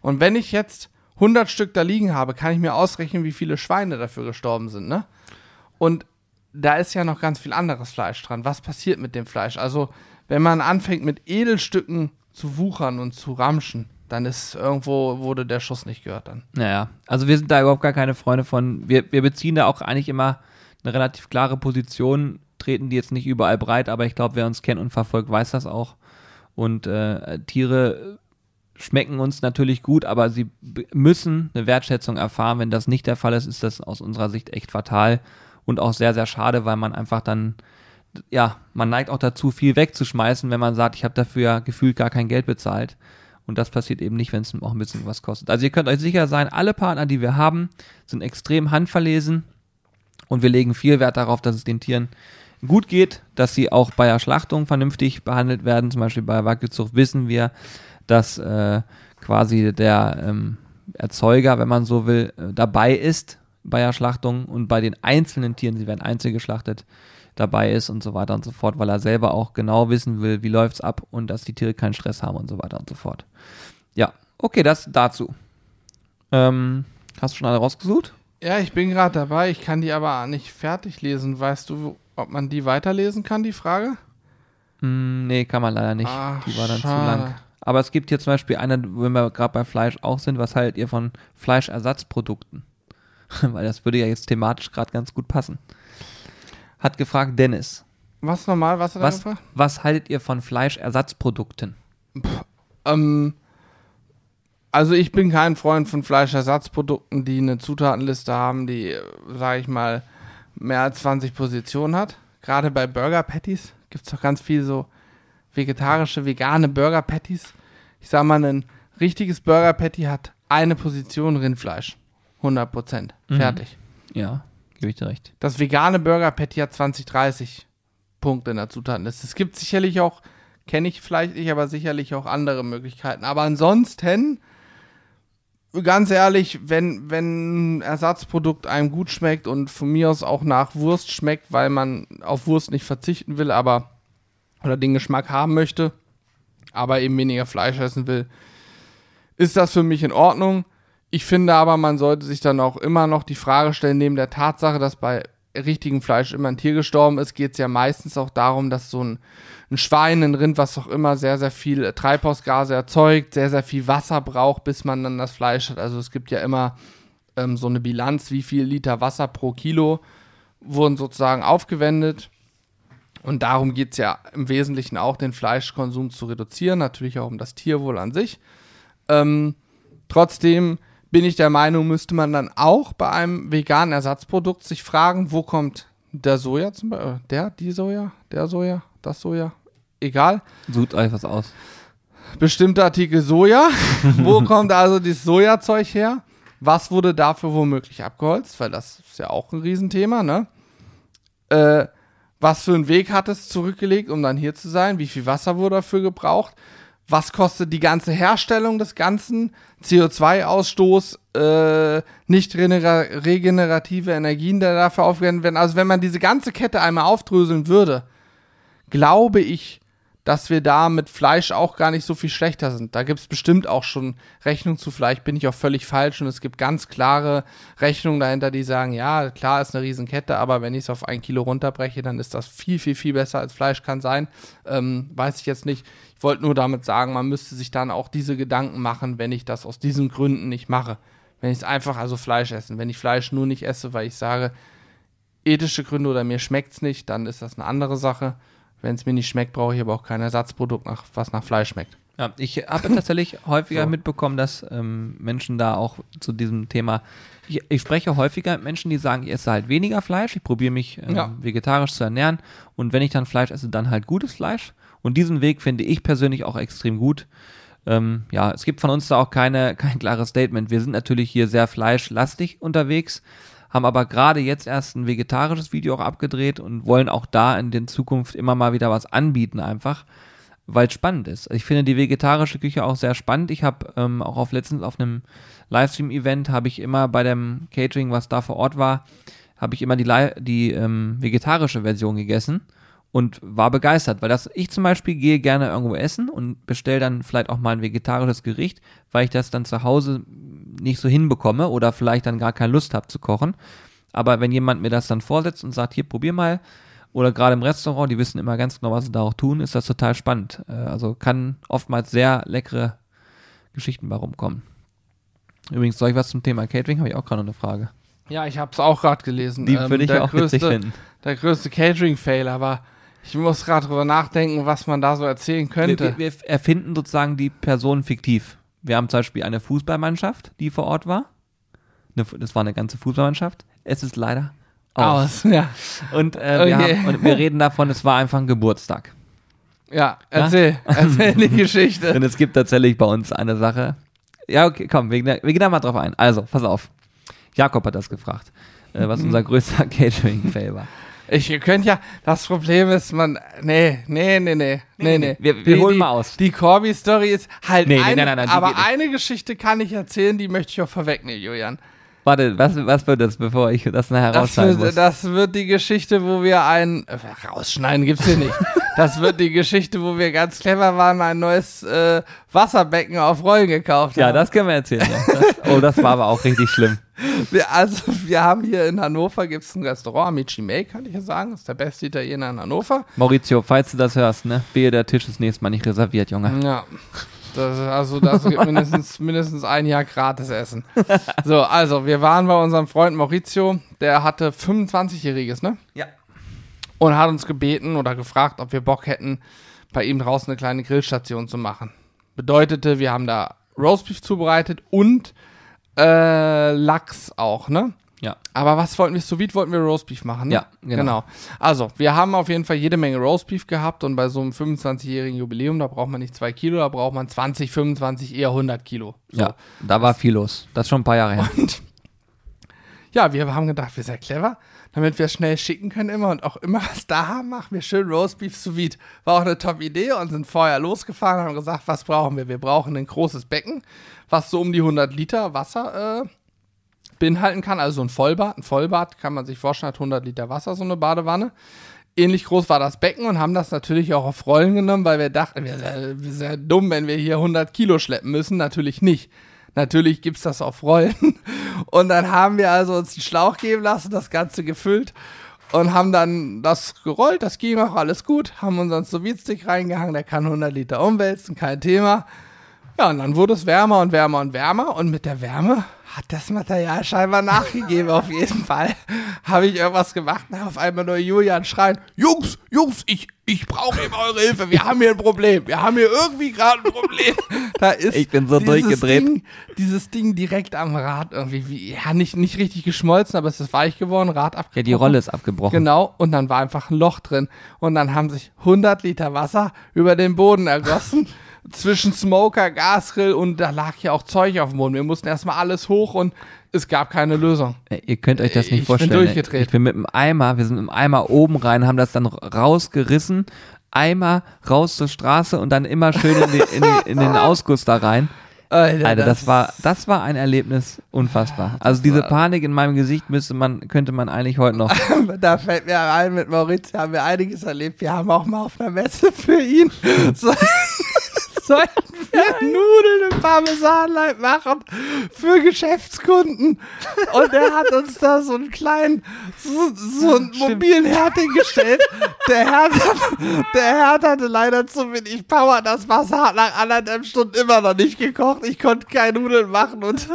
Und wenn ich jetzt 100 Stück da liegen habe, kann ich mir ausrechnen, wie viele Schweine dafür gestorben sind, ne? Und da ist ja noch ganz viel anderes Fleisch dran. Was passiert mit dem Fleisch? Also, wenn man anfängt mit Edelstücken zu wuchern und zu ramschen, dann ist irgendwo, wurde der Schuss nicht gehört dann. Naja, also wir sind da überhaupt gar keine Freunde von. Wir, wir beziehen da auch eigentlich immer eine relativ klare Position, treten die jetzt nicht überall breit, aber ich glaube, wer uns kennt und verfolgt, weiß das auch. Und äh, Tiere schmecken uns natürlich gut, aber sie müssen eine Wertschätzung erfahren. Wenn das nicht der Fall ist, ist das aus unserer Sicht echt fatal und auch sehr, sehr schade, weil man einfach dann, ja, man neigt auch dazu, viel wegzuschmeißen, wenn man sagt, ich habe dafür ja gefühlt gar kein Geld bezahlt. Und das passiert eben nicht, wenn es auch ein bisschen was kostet. Also ihr könnt euch sicher sein, alle Partner, die wir haben, sind extrem handverlesen und wir legen viel Wert darauf, dass es den Tieren gut geht, dass sie auch bei der Schlachtung vernünftig behandelt werden. Zum Beispiel bei Wackelzucht wissen wir, dass äh, quasi der ähm, Erzeuger, wenn man so will, äh, dabei ist bei der Schlachtung und bei den einzelnen Tieren, sie werden einzeln geschlachtet, dabei ist und so weiter und so fort, weil er selber auch genau wissen will, wie läuft's ab und dass die Tiere keinen Stress haben und so weiter und so fort. Ja, okay, das dazu. Ähm, hast du schon alle rausgesucht? Ja, ich bin gerade dabei, ich kann die aber nicht fertig lesen. Weißt du, ob man die weiterlesen kann, die Frage? Mm, nee, kann man leider nicht. Ach, die war dann zu schade. lang. Aber es gibt hier zum Beispiel eine, wenn wir gerade bei Fleisch auch sind, was haltet ihr von Fleischersatzprodukten? Weil das würde ja jetzt thematisch gerade ganz gut passen. Hat gefragt Dennis. Was nochmal? Was hat Was, gefragt? was haltet ihr von Fleischersatzprodukten? Ähm, also ich bin kein Freund von Fleischersatzprodukten, die eine Zutatenliste haben, die, sage ich mal, mehr als 20 Positionen hat. Gerade bei Burger Patties gibt es doch ganz viel so vegetarische, vegane Burger Patties. Ich sag mal, ein richtiges Burger Patty hat eine Position Rindfleisch. 100 Prozent. Mhm. Fertig. Ja, gebe ich dir recht. Das vegane Burger Patty hat 20, 30 Punkte in der Zutatenliste. Es gibt sicherlich auch, kenne ich vielleicht nicht, aber sicherlich auch andere Möglichkeiten. Aber ansonsten, ganz ehrlich, wenn, wenn ein Ersatzprodukt einem gut schmeckt und von mir aus auch nach Wurst schmeckt, weil man auf Wurst nicht verzichten will, aber oder den Geschmack haben möchte, aber eben weniger Fleisch essen will, ist das für mich in Ordnung. Ich finde aber, man sollte sich dann auch immer noch die Frage stellen, neben der Tatsache, dass bei richtigem Fleisch immer ein Tier gestorben ist, geht es ja meistens auch darum, dass so ein, ein Schwein, ein Rind, was auch immer, sehr, sehr viel äh, Treibhausgase erzeugt, sehr, sehr viel Wasser braucht, bis man dann das Fleisch hat. Also es gibt ja immer ähm, so eine Bilanz, wie viel Liter Wasser pro Kilo wurden sozusagen aufgewendet. Und darum geht es ja im Wesentlichen auch, den Fleischkonsum zu reduzieren, natürlich auch um das Tierwohl an sich. Ähm, trotzdem bin ich der Meinung, müsste man dann auch bei einem veganen Ersatzprodukt sich fragen, wo kommt der Soja zum Beispiel, äh, der, die Soja, der Soja, das Soja, egal, Sucht euch was aus. bestimmte Artikel Soja, wo kommt also dieses Sojazeug her? Was wurde dafür womöglich abgeholzt? Weil das ist ja auch ein Riesenthema, ne? Äh, was für einen Weg hat es zurückgelegt, um dann hier zu sein? Wie viel Wasser wurde dafür gebraucht? Was kostet die ganze Herstellung des Ganzen? CO2-Ausstoß, äh, nicht regenera- regenerative Energien, die dafür aufgewendet werden. Also wenn man diese ganze Kette einmal aufdröseln würde, glaube ich, dass wir da mit Fleisch auch gar nicht so viel schlechter sind. Da gibt es bestimmt auch schon Rechnungen zu. Vielleicht bin ich auch völlig falsch und es gibt ganz klare Rechnungen dahinter, die sagen, ja, klar ist eine Riesenkette, aber wenn ich es auf ein Kilo runterbreche, dann ist das viel, viel, viel besser als Fleisch kann sein. Ähm, weiß ich jetzt nicht. Ich wollte nur damit sagen, man müsste sich dann auch diese Gedanken machen, wenn ich das aus diesen Gründen nicht mache. wenn ich es einfach, also Fleisch essen. Wenn ich Fleisch nur nicht esse, weil ich sage, ethische Gründe oder mir schmeckt es nicht, dann ist das eine andere Sache. Wenn es mir nicht schmeckt, brauche ich aber auch kein Ersatzprodukt, nach, was nach Fleisch schmeckt. Ja, ich habe tatsächlich häufiger So. mitbekommen, dass ähm, Menschen da auch zu diesem Thema. Ich, ich spreche häufiger mit Menschen, die sagen, ich esse halt weniger Fleisch, ich probiere mich ähm, Ja. vegetarisch zu ernähren und wenn ich dann Fleisch esse, dann halt gutes Fleisch. Und diesen Weg finde ich persönlich auch extrem gut. Ähm, ja, es gibt von uns da auch keine, kein klares Statement. Wir sind natürlich hier sehr fleischlastig unterwegs, haben aber gerade jetzt erst ein vegetarisches Video auch abgedreht und wollen auch da in der Zukunft immer mal wieder was anbieten einfach weil es spannend ist. Ich finde die vegetarische Küche auch sehr spannend. Ich habe ähm, auch auf letztens auf einem Livestream-Event habe ich immer bei dem Catering, was da vor Ort war, habe ich immer die, die ähm, vegetarische Version gegessen und war begeistert, weil das ich zum Beispiel gehe gerne irgendwo essen und bestelle dann vielleicht auch mal ein vegetarisches Gericht, weil ich das dann zu Hause nicht so hinbekomme oder vielleicht dann gar keine Lust habe zu kochen. Aber wenn jemand mir das dann vorsetzt und sagt, hier probier mal, oder gerade im Restaurant, die wissen immer ganz genau, was sie da auch tun, ist das total spannend. Äh, Also kann oftmals sehr leckere Geschichten bei rumkommen. Übrigens, soll ich was zum Thema Catering? Habe ich auch gerade noch eine Frage. Ja, ich habe es auch gerade gelesen. Die Ähm, würde ich auch witzig größte, finden. Der größte Catering-Fail, aber ich muss gerade drüber nachdenken, was man da so erzählen Wir, könnte. wir, wir erfinden sozusagen die Person fiktiv. Wir haben zum Beispiel eine Fußballmannschaft, die vor Ort war. Das war eine ganze Fußballmannschaft. Es ist leider aus. Aus, ja. Und, äh, wir Okay. haben, und wir reden davon, es war einfach ein Geburtstag. Ja, erzähl, erzähl die Geschichte. Denn es gibt tatsächlich bei uns eine Sache. Ja, okay, komm, wir, wir gehen da mal drauf ein. Also, pass auf. Jakob hat das gefragt, äh, was unser größter Catering-Fail war. Ich ihr könnt ja, das Problem ist, man, nee, nee, nee, nee, nee, nee. Wir- wir Die- holen die, mal aus. Die Corby-Story ist halt Nee, nee, eine, nein, nein, nein, die aber eine Geschichte kann ich erzählen, die möchte ich auch vorwegnehmen, Julian. Warte, was, was wird das, bevor ich das nachher Das rausschneiden wird, das wird die Geschichte, wo wir ein, äh, rausschneiden gibt's hier nicht. Das wird die Geschichte, wo wir ganz clever waren, ein neues äh, Wasserbecken auf Rollen gekauft ja, haben. das können wir erzählen. Ja. Das, oh, das war aber auch richtig schlimm. Wir, also, wir haben hier in Hannover gibt's ein Restaurant, Amici May, kann ich ja sagen. Das ist der beste Italiener in Hannover. Maurizio, falls du das hörst, ne? Wehe, der Tisch ist nächstes Mal nicht reserviert, Junge. Ja. Das, also das gibt mindestens, mindestens ein Jahr gratis Essen. So, also wir waren bei unserem Freund Maurizio, der hatte 25-Jähriges, ne? Ja. Und hat uns gebeten oder gefragt, ob wir Bock hätten, bei ihm draußen eine kleine Grillstation zu machen. Bedeutete, wir haben da Roastbeef zubereitet und äh, Lachs auch, ne? Ja. Aber was wollten wir? Sous vide wollten wir Roastbeef machen, ne? Ja, genau. Also, wir haben auf jeden Fall jede Menge Roastbeef gehabt und bei so einem 25-jährigen Jubiläum, da braucht man nicht zwei Kilo, da braucht man 20, 25, eher 100 Kilo. So. Ja, da war viel los. Das ist schon ein paar Jahre her. Und ja, wir haben gedacht, wir sind clever, damit wir schnell schicken können immer und auch immer was da haben, machen wir schön Roastbeef sous vide. War auch eine top Idee und sind vorher losgefahren und haben gesagt, was brauchen wir? Wir brauchen ein großes Becken, was so um die 100 Liter Wasser äh, beinhalten kann, also ein Vollbad. Ein Vollbad kann man sich vorstellen, hat 100 Liter Wasser, so eine Badewanne. Ähnlich groß war das Becken und haben das natürlich auch auf Rollen genommen, weil wir dachten, wir sind, sind dumm, wenn wir hier 100 Kilo schleppen müssen. Natürlich nicht. Natürlich gibt's das auf Rollen. Und dann haben wir also uns den Schlauch geben lassen, das Ganze gefüllt und haben dann das gerollt. Das ging auch alles gut. Haben unseren sous stick reingehangen, der kann 100 Liter umwälzen, kein Thema. Ja, und dann wurde es wärmer und wärmer und wärmer und mit der Wärme hat das Material scheinbar nachgegeben, auf jeden Fall. Habe ich irgendwas gemacht und auf einmal nur Julian schreien, Jungs, Jungs, ich, ich brauche eben eure Hilfe, wir haben hier ein Problem, wir haben hier irgendwie gerade ein Problem. Da ist Ich bin so dieses durchgedreht. Ding, dieses Ding direkt am Rad irgendwie, wie, ja, nicht, nicht richtig geschmolzen, aber es ist weich geworden, Rad abgebrochen. Ja, die Rolle ist abgebrochen. Genau, und dann war einfach ein Loch drin. Und dann haben sich 100 Liter Wasser über den Boden ergossen. zwischen Smoker, Gasgrill und da lag ja auch Zeug auf dem Boden. Wir mussten erstmal alles hoch und es gab keine Lösung. Ey, Ihr könnt euch das nicht Ich bin vorstellen. ey. durchgedreht. Ich bin mit dem Eimer, wir sind mit dem Eimer oben rein, haben das dann rausgerissen, Eimer raus zur Straße und dann immer schön in, die, in, die, in den Ausguss da rein. Alter, Alter, das war, das war ein Erlebnis unfassbar. Also diese Panik in meinem Gesicht müsste man, könnte man eigentlich heute noch. Da fällt mir ein, mit Maurizio haben wir einiges erlebt. Wir haben auch mal auf einer Messe für ihn so, sollten wir Nudeln im Parmesanleib machen für Geschäftskunden. Und er hat uns da so einen kleinen, so, so einen mobilen Herd hingestellt. Der Herd, der Herd hatte leider zu wenig Power. Das Wasser hat nach anderthalb Stunden immer noch nicht gekocht. Ich konnte keine Nudeln machen und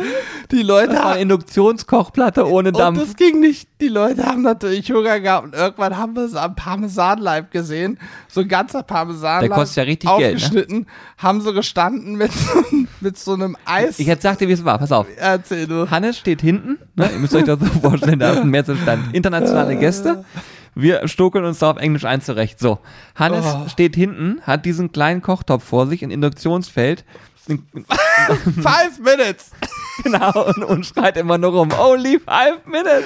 die Leute Das war eine haben Induktionskochplatte ohne und Dampf. das ging nicht. Die Leute haben natürlich Hunger gehabt und irgendwann haben wir es am Parmesanleib gesehen. So ein ganzer Parmesanleib. Der kostet ja richtig Geld, ne? Aufgeschnitten, haben so gestanden mit so, mit so einem Eis. Ich jetzt sagte, wie es war. Pass auf. Erzähl du. Hannes steht hinten. Ne? Ihr müsst euch das so vorstellen, da ist ein Mehrzweckstand. Internationale Gäste. Wir stokeln uns da auf Englisch ein zurecht. So, Hannes Oh. steht hinten, hat diesen kleinen Kochtopf vor sich, ein Induktionsfeld. Five minutes. Genau, und, und schreit immer nur rum, only five minutes.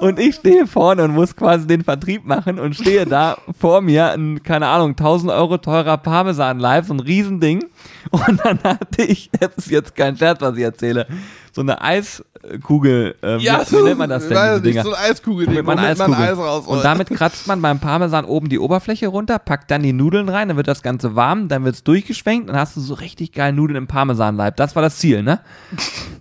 Und ich stehe vorne und muss quasi den Vertrieb machen und stehe da vor mir ein, keine Ahnung, 1000 Euro teurer Parmesan live, so ein Riesending. Und dann hatte ich, das ist jetzt kein Scherz, was ich erzähle, so eine Eiskugel, ähm, wie, wie nennt man das denn, weiß diese nicht, so ein Eiskugel, Mit man man Eiskugel. Eis raus und damit kratzt man beim Parmesan oben die Oberfläche runter, packt dann die Nudeln rein, dann wird das Ganze warm, dann wird's durchgeschwenkt und hast du so richtig geil Nudeln im Parmesanleib. Das war das Ziel, ne?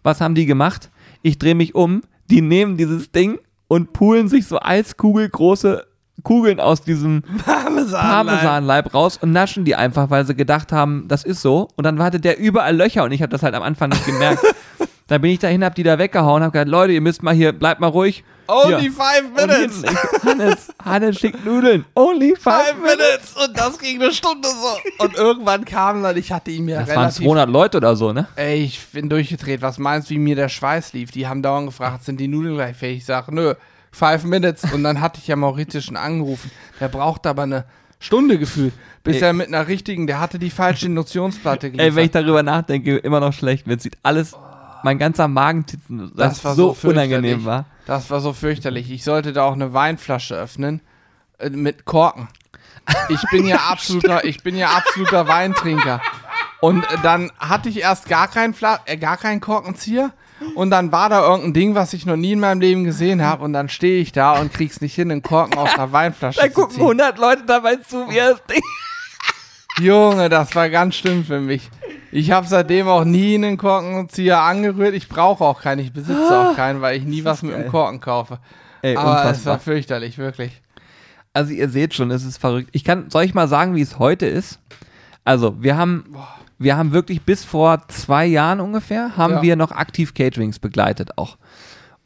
Was haben die gemacht? Ich drehe mich um, die nehmen dieses Ding und poolen sich so eiskugelgroße Kugeln aus diesem Parmesan. Parmesanleib raus und naschen die einfach, weil sie gedacht haben, das ist so. Und dann hatte der überall Löcher und ich habe das halt am Anfang nicht gemerkt. da bin ich dahin, hab die da weggehauen, hab gesagt, Leute, ihr müsst mal hier, bleibt mal ruhig. Only Hier. five minutes. ich, Hannes, Hannes schickt Nudeln. Only five, Five minutes. Und das ging eine Stunde so. Und irgendwann kam dann, ich hatte ihn mir Das waren relativ 200 Leute oder so, ne? Ey, ich bin durchgedreht. Was meinst du, wie mir der Schweiß lief? Die haben dauernd gefragt, sind die Nudeln gleich fähig? Ich sage, nö, five minutes. Und dann hatte ich ja Mauritius schon angerufen. Der braucht aber eine Stunde gefühlt, bis Ey. er mit einer richtigen, der hatte die falsche Induktionsplatte Ey, wenn ich geliefert. darüber nachdenke, immer noch schlecht. Mir zieht alles, mein ganzer Magen, das, Das war so, so unangenehm war. Das war so fürchterlich. Ich sollte da auch eine Weinflasche öffnen äh, mit Korken. Ich bin ja absoluter, ich bin ja absoluter Weintrinker. Und äh, dann hatte ich erst gar keinen, Fla äh, gar keinen Korkenzieher. Und dann war da irgendein Ding, was ich noch nie in meinem Leben gesehen habe. Und dann stehe ich da und krieg's nicht hin, einen Korken aus einer Weinflasche Da zu gucken ziehen. 100 Leute dabei zu, wie er das Ding. Junge, das war ganz schlimm für mich. Ich habe seitdem auch nie einen Korkenzieher angerührt. Ich brauche auch keinen. Ich besitze auch keinen, weil ich nie was mit dem. Korken kaufe. Ey, Aber es war fürchterlich, wirklich. Also ihr seht schon, es ist verrückt. Ich kann, soll ich mal sagen, wie es heute ist? Also, wir haben, wir haben wirklich bis vor zwei Jahren ungefähr, haben Ja. wir noch aktiv Caterings begleitet auch.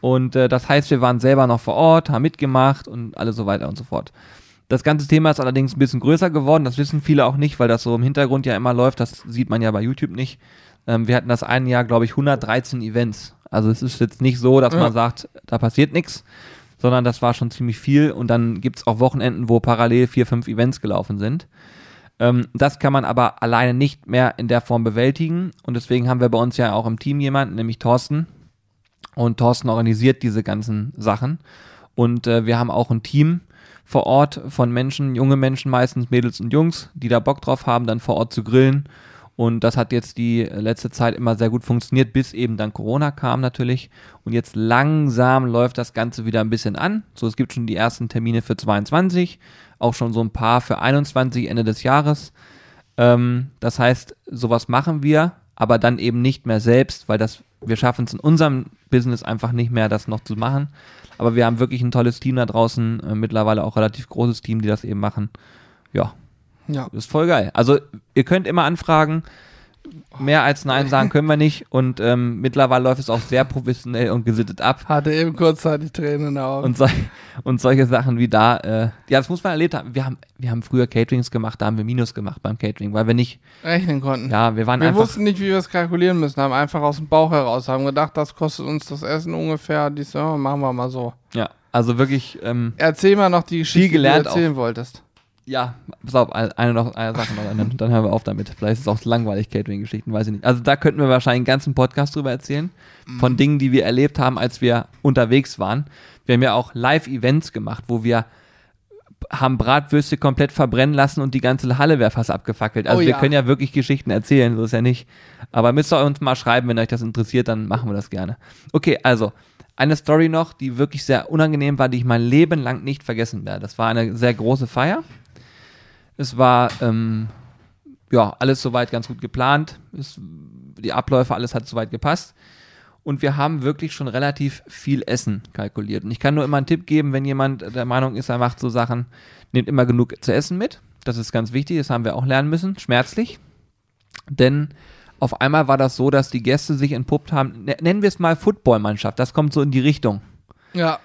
Und äh, das heißt, wir waren selber noch vor Ort, haben mitgemacht und alles so weiter und so fort. Das ganze Thema ist allerdings ein bisschen größer geworden. Das wissen viele auch nicht, weil das so im Hintergrund ja immer läuft. Das sieht man ja bei YouTube nicht. Ähm, wir hatten das ein Jahr, glaube ich, 113 Events. Also es ist jetzt nicht so, dass Ja. man sagt, da passiert nichts, sondern das war schon ziemlich viel. Und dann gibt es auch Wochenenden, wo parallel vier, fünf Events gelaufen sind. Ähm, das kann man aber alleine nicht mehr in der Form bewältigen. Und deswegen haben wir bei uns ja auch im Team jemanden, nämlich Thorsten. Und Thorsten organisiert diese ganzen Sachen. Und äh, wir haben auch ein Team vor Ort von Menschen, junge Menschen meistens, Mädels und Jungs, die da Bock drauf haben, dann vor Ort zu grillen. Und das hat jetzt die letzte Zeit immer sehr gut funktioniert, bis eben dann Corona kam natürlich. Und jetzt langsam läuft das Ganze wieder ein bisschen an. So, es gibt schon die ersten Termine für 22, auch schon so ein paar für 21 Ende des Jahres. Ähm, das heißt, sowas machen wir, aber dann eben nicht mehr selbst, weil das, wir schaffen es in unserem Business einfach nicht mehr, das noch zu machen. Aber wir haben wirklich ein tolles Team da draußen, äh, mittlerweile auch relativ großes Team, die das eben machen. Ja, Ja. ist voll geil. Also ihr könnt immer anfragen. Mehr als Nein sagen können wir nicht. Und ähm, mittlerweile läuft es auch sehr professionell und gesittet ab. Hatte eben kurzzeitig Tränen in den Augen. Und, sol und solche Sachen wie da, äh, ja, das muss man erlebt haben. Wir haben, wir haben früher Caterings gemacht, da haben wir Minus gemacht beim Catering, weil wir nicht, rechnen konnten. ja, wir waren wir einfach, wussten nicht, wie wir es kalkulieren müssen, haben einfach aus dem Bauch heraus, haben gedacht, das kostet uns das Essen ungefähr. Die ja, machen wir mal so. ja, also wirklich, ähm, Erzähl mal noch die Geschichte, die du erzählen wolltest. Ja, pass auf, ein- eine noch, eine Sache noch, dann, dann hören wir auf damit. Vielleicht ist es auch langweilig, Catering-Geschichten, weiß ich nicht. Also da könnten wir wahrscheinlich einen ganzen Podcast drüber erzählen, von Dingen, die wir erlebt haben, als wir unterwegs waren. Wir haben ja auch Live-Events gemacht, wo wir haben Bratwürste komplett verbrennen lassen und die ganze Halle wäre fast abgefackelt. Also Oh wir ja. können ja wirklich Geschichten erzählen, so ist ja nicht. Aber müsst ihr uns mal schreiben, wenn euch das interessiert, dann machen wir das gerne. Okay, also eine Story noch, die wirklich sehr unangenehm war, die ich mein Leben lang nicht vergessen werde. Das war eine sehr große Feier. Es war, ähm, ja, alles soweit ganz gut geplant. Ist, die Abläufe, alles hat soweit gepasst. Und wir haben wirklich schon relativ viel Essen kalkuliert. Und ich kann nur immer einen Tipp geben, wenn jemand der Meinung ist, er macht so Sachen, nehmt immer genug zu essen mit. Das ist ganz wichtig, das haben wir auch lernen müssen, schmerzlich. Denn auf einmal war das so, dass die Gäste sich entpuppt haben, ne- nennen wir es mal Footballmannschaft, das kommt so in die Richtung. Ja.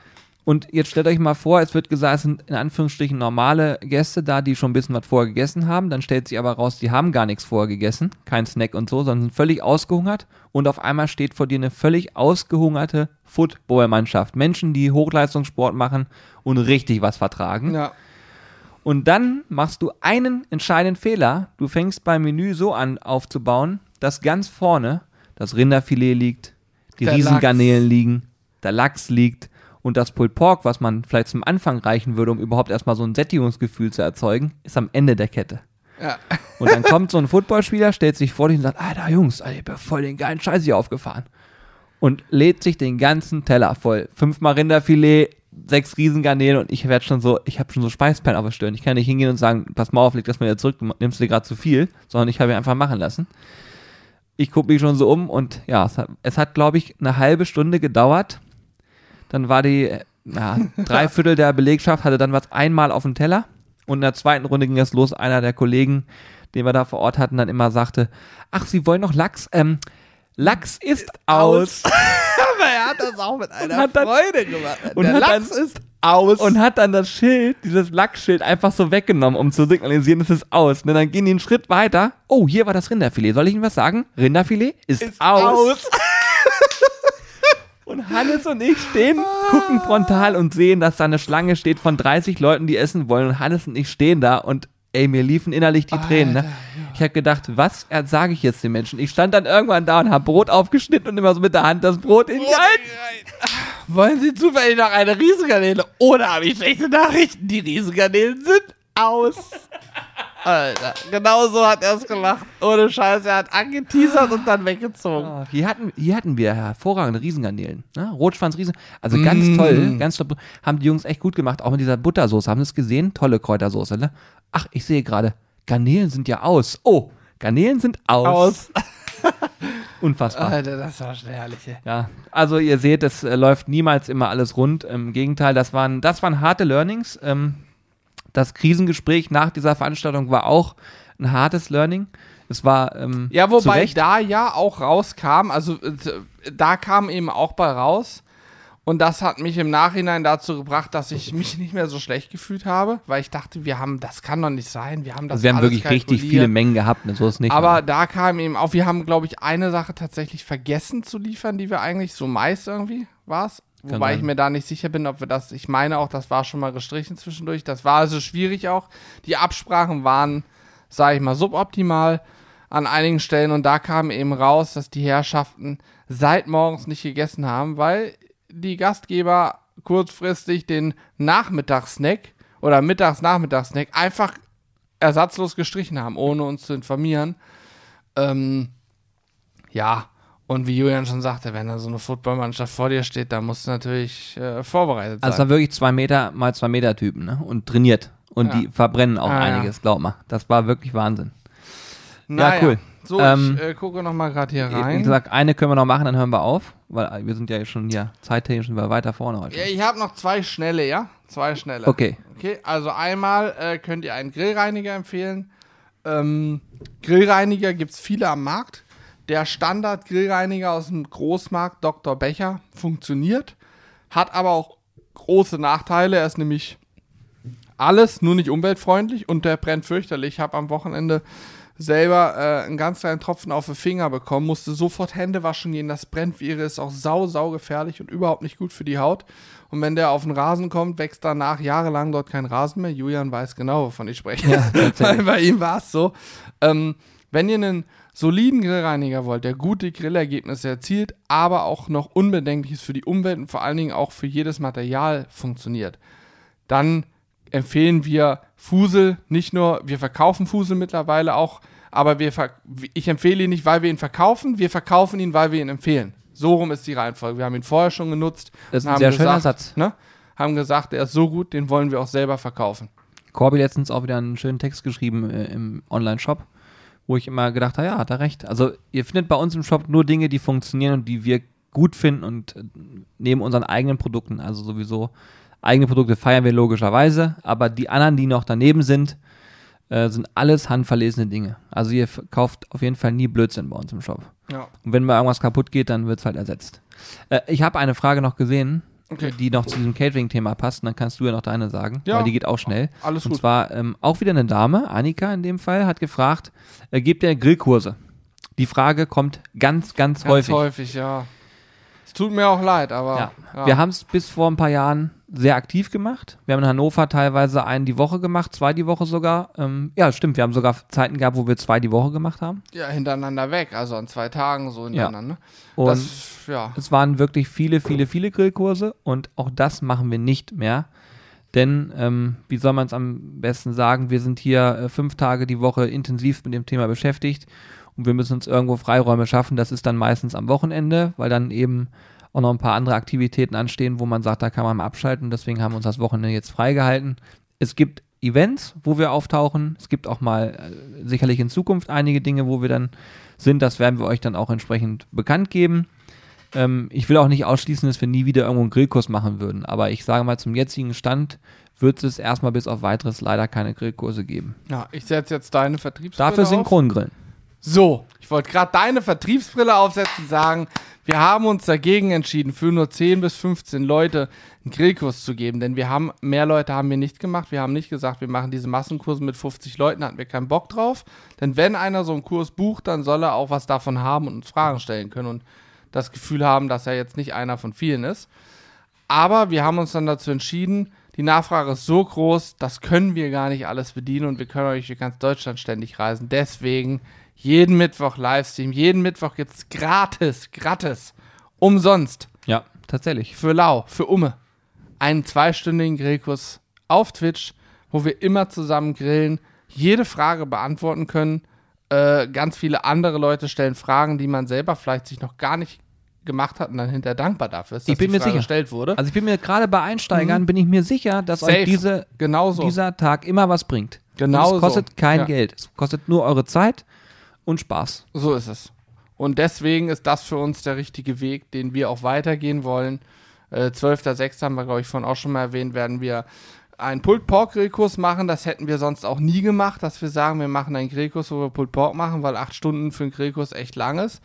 Und jetzt stellt euch mal vor, es wird gesagt, es sind in Anführungsstrichen normale Gäste da, die schon ein bisschen was vorher gegessen haben. Dann stellt sich aber raus, die haben gar nichts vorher gegessen, kein Snack und so, sondern sind völlig ausgehungert. Und auf einmal steht vor dir eine völlig ausgehungerte Footballmannschaft. Menschen, die Hochleistungssport machen und richtig was vertragen. Ja. Und dann machst du einen entscheidenden Fehler. Du fängst beim Menü so an aufzubauen, dass ganz vorne das Rinderfilet liegt, die Der Riesengarnelen liegen, der Lachs liegt und das Pulled Pork, was man vielleicht zum Anfang reichen würde, um überhaupt erstmal so ein Sättigungsgefühl zu erzeugen, ist am Ende der Kette. Ja. Und dann kommt so ein Footballspieler, stellt sich vor dich und sagt, Alter Jungs, Alter, ich hab voll den geilen Scheiß hier aufgefahren. Und lädt sich den ganzen Teller voll. Fünfmal Rinderfilet, sechs Riesengarnelen und ich werde schon so, ich habe schon so Speisperlen auf der Stirn. Ich kann nicht hingehen und sagen, pass mal auf, leg das mal wieder zurück, du nimmst dir gerade zu viel, sondern ich habe ihn einfach machen lassen. Ich gucke mich schon so um und ja, es hat, es hat glaube ich, eine halbe Stunde gedauert. Dann war die, äh, ja, drei Viertel der Belegschaft hatte dann was einmal auf dem Teller. Und in der zweiten Runde ging es los. Einer der Kollegen, den wir da vor Ort hatten, dann immer sagte, ach, Sie wollen noch Lachs? Ähm, Lachs ist aus. Aber er hat das auch mit einer dann- Freude gemacht. und Der Lachs dann- ist aus. Und hat dann das Schild, dieses Lachsschild, einfach so weggenommen, um zu signalisieren, es ist aus. Und dann gehen die einen Schritt weiter. Oh, hier war das Rinderfilet. Soll ich Ihnen was sagen? Rinderfilet ist, ist aus. aus. Und Hannes und ich stehen, gucken frontal und sehen, dass da eine Schlange steht von 30 Leuten, die essen wollen. Und Hannes und ich stehen da und ey, mir liefen innerlich die Tränen. Ne? Ich habe gedacht, was sage ich jetzt den Menschen? Ich stand dann irgendwann da und habe Brot aufgeschnitten und immer so mit der Hand das Brot in die Hand. Wollen Sie zufällig noch eine Riesengarnele? Oder habe ich schlechte Nachrichten? Die Riesengarnelen sind aus. Alter, genau so hat er es gemacht. Ohne Scheiß, er hat angeteasert und dann weggezogen. Ah, Hier hatten, hier hatten wir hervorragende Riesengarnelen. Ne? Rotschwanz Riesen. Also ganz Mm. toll, ganz toll. Haben die Jungs echt gut gemacht. Auch mit dieser Buttersoße. Haben Sie es gesehen? Tolle Kräutersoße, ne? Ach, ich sehe gerade. Garnelen sind ja aus. Oh, Garnelen sind aus. Aus. Unfassbar. Alter, das war schon herrlich. ey. Ja, also ihr seht, es äh, läuft niemals immer alles rund. Im Gegenteil, das waren, das waren harte Learnings. Ähm, das Krisengespräch nach dieser Veranstaltung war auch ein hartes Learning. Es war ähm, Ja, wobei da ja auch rauskam, also äh, da kam eben auch bei raus. Und das hat mich im Nachhinein dazu gebracht, dass ich mich nicht mehr so schlecht gefühlt habe, weil ich dachte, wir haben, das kann doch nicht sein. Wir haben das also wir haben wirklich richtig viele Mengen gehabt, ne? so ist nicht. Aber da kam eben auch, wir haben, glaube ich, eine Sache tatsächlich vergessen zu liefern, die wir eigentlich so meist irgendwie war es. Kann Wobei sein. ich mir da nicht sicher bin, ob wir das, ich meine auch, das war schon mal gestrichen zwischendurch. Das war also schwierig auch. Die Absprachen waren, sage ich mal, suboptimal an einigen Stellen und da kam eben raus, dass die Herrschaften seit morgens nicht gegessen haben, weil die Gastgeber kurzfristig den Nachmittagssnack oder Mittags-Nachmittagssnack einfach ersatzlos gestrichen haben, ohne uns zu informieren. Ähm, ja, und wie Julian schon sagte, wenn da so eine Footballmannschaft vor dir steht, dann musst du natürlich äh, vorbereitet Also sein. waren wirklich zwei Meter mal zwei Meter Typen, ne? Und trainiert. Und Ja. die verbrennen auch Ah, ja. einiges, glaub mal. Das war wirklich Wahnsinn. Naja, cool. So, Ähm, ich äh, gucke noch mal gerade hier Wie rein. gesagt, eine können wir noch machen, dann hören wir auf, weil wir sind ja schon hier zeittechnisch sind wir weiter vorne heute. Ja, ich habe noch zwei schnelle, ja? Zwei schnelle. Okay. Okay, also einmal äh, könnt ihr einen Grillreiniger empfehlen. Ähm, Grillreiniger gibt es viele am Markt. Der Standard-Grillreiniger aus dem Großmarkt Dr. Becher funktioniert, hat aber auch große Nachteile. Er ist nämlich alles, nur nicht umweltfreundlich und der brennt fürchterlich. Ich habe am Wochenende selber äh, einen ganz kleinen Tropfen auf den Finger bekommen, musste sofort Hände waschen gehen. Das brennt wie irre, ist auch sau, sau gefährlich und überhaupt nicht gut für die Haut. Und wenn der auf den Rasen kommt, wächst danach jahrelang dort kein Rasen mehr. Julian weiß genau, wovon ich spreche. Ja, bei ihm war es so. Ähm, wenn ihr einen soliden Grillreiniger wollt, der gute Grillergebnisse erzielt, aber auch noch unbedenklich ist für die Umwelt und vor allen Dingen auch für jedes Material funktioniert, dann empfehlen wir Fusel, nicht nur, wir verkaufen Fusel mittlerweile auch, aber wir ich empfehle ihn nicht, weil wir ihn verkaufen, wir verkaufen ihn, weil wir ihn empfehlen. So rum ist die Reihenfolge. Wir haben ihn vorher schon genutzt. Das ist ein haben sehr schöner gesagt, Satz. Ne, haben gesagt, er ist so gut, den wollen wir auch selber verkaufen. Corby letztens auch wieder einen schönen Text geschrieben äh, im Online-Shop, wo ich immer gedacht habe, ja, hat er recht. Also ihr findet bei uns im Shop nur Dinge, die funktionieren und die wir gut finden und äh, neben unseren eigenen Produkten, also sowieso eigene Produkte feiern wir logischerweise, aber die anderen, die noch daneben sind, äh, sind alles handverlesene Dinge. Also ihr kauft auf jeden Fall nie Blödsinn bei uns im Shop. Ja. Und wenn mal irgendwas kaputt geht, dann wird es halt ersetzt. Äh, ich habe eine Frage noch gesehen, Okay. die noch zu diesem Catering-Thema passt. Und dann kannst du ja noch deine sagen, Ja. weil die geht auch schnell. Alles Und gut. zwar ähm, auch wieder eine Dame, Annika in dem Fall, hat gefragt, äh, gibt ihr Grillkurse? Die Frage kommt ganz, ganz, Ganz häufig. häufig, ja. Es tut mir auch leid, aber. Ja. ja. Wir haben es bis vor ein paar Jahren sehr aktiv gemacht. Wir haben in Hannover teilweise einen die Woche gemacht, zwei die Woche sogar. Ähm, ja, stimmt, wir haben sogar Zeiten gehabt, wo wir zwei die Woche gemacht haben. ja, hintereinander weg, also an zwei Tagen so hintereinander. Und Ne? Das, ja. es waren wirklich viele, viele, viele Grillkurse und auch das machen wir nicht mehr. Denn, ähm, wie soll man es am besten sagen, wir sind hier äh, fünf Tage die Woche intensiv mit dem Thema beschäftigt und wir müssen uns irgendwo Freiräume schaffen. Das ist dann meistens am Wochenende, weil dann eben auch noch ein paar andere Aktivitäten anstehen, wo man sagt, da kann man mal abschalten. Deswegen haben wir uns das Wochenende jetzt freigehalten. Es gibt Events, wo wir auftauchen. Es gibt auch mal äh, sicherlich in Zukunft einige Dinge, wo wir dann sind. Das werden wir euch dann auch entsprechend bekannt geben. Ähm, ich will auch nicht ausschließen, dass wir nie wieder irgendwo einen Grillkurs machen würden. Aber ich sage mal, zum jetzigen Stand wird es erstmal bis auf weiteres leider keine Grillkurse geben. ja, ich setze jetzt deine Vertriebsbrille Dafür auf. Synchrongrillen. So, ich wollte gerade deine Vertriebsbrille aufsetzen und sagen, wir haben uns dagegen entschieden, für nur 10 bis 15 Leute einen Grillkurs zu geben, denn wir haben, mehr Leute haben wir nicht gemacht. Wir haben nicht gesagt, wir machen diese Massenkurse mit 50 Leuten, hatten wir keinen Bock drauf. Denn wenn einer so einen Kurs bucht, dann soll er auch was davon haben und uns Fragen stellen können und das Gefühl haben, dass er jetzt nicht einer von vielen ist. Aber wir haben uns dann dazu entschieden, die Nachfrage ist so groß, das können wir gar nicht alles bedienen und wir können euch durch ganz Deutschland ständig reisen. Deswegen jeden Mittwoch Livestream, jeden Mittwoch gibt es gratis, gratis, umsonst, Ja, tatsächlich. für lau, für Umme, einen zweistündigen Grillkurs auf Twitch, wo wir immer zusammen grillen, jede Frage beantworten können. Äh, ganz viele andere Leute stellen Fragen, die man selber vielleicht sich noch gar nicht gemacht hat und dann hinterher dankbar dafür ist, dass Ich bin die mir Frage sicher. gestellt wurde. Also ich bin mir gerade bei Einsteigern, bin ich mir sicher, dass euch Safe. diese, Genauso. dieser Tag immer was bringt. Genau es kostet kein Ja. Geld. Es kostet nur eure Zeit und Spaß. So ist es. Und deswegen ist das für uns der richtige Weg, den wir auch weitergehen wollen. Äh, 12.06. haben wir, glaube ich, vorhin auch schon mal erwähnt, werden wir einen Pulled Pork Grillkurs machen. Das hätten wir sonst auch nie gemacht, dass wir sagen, wir machen einen Grillkurs, wo wir Pulled Pork machen, weil acht Stunden für einen Grillkurs echt lang ist.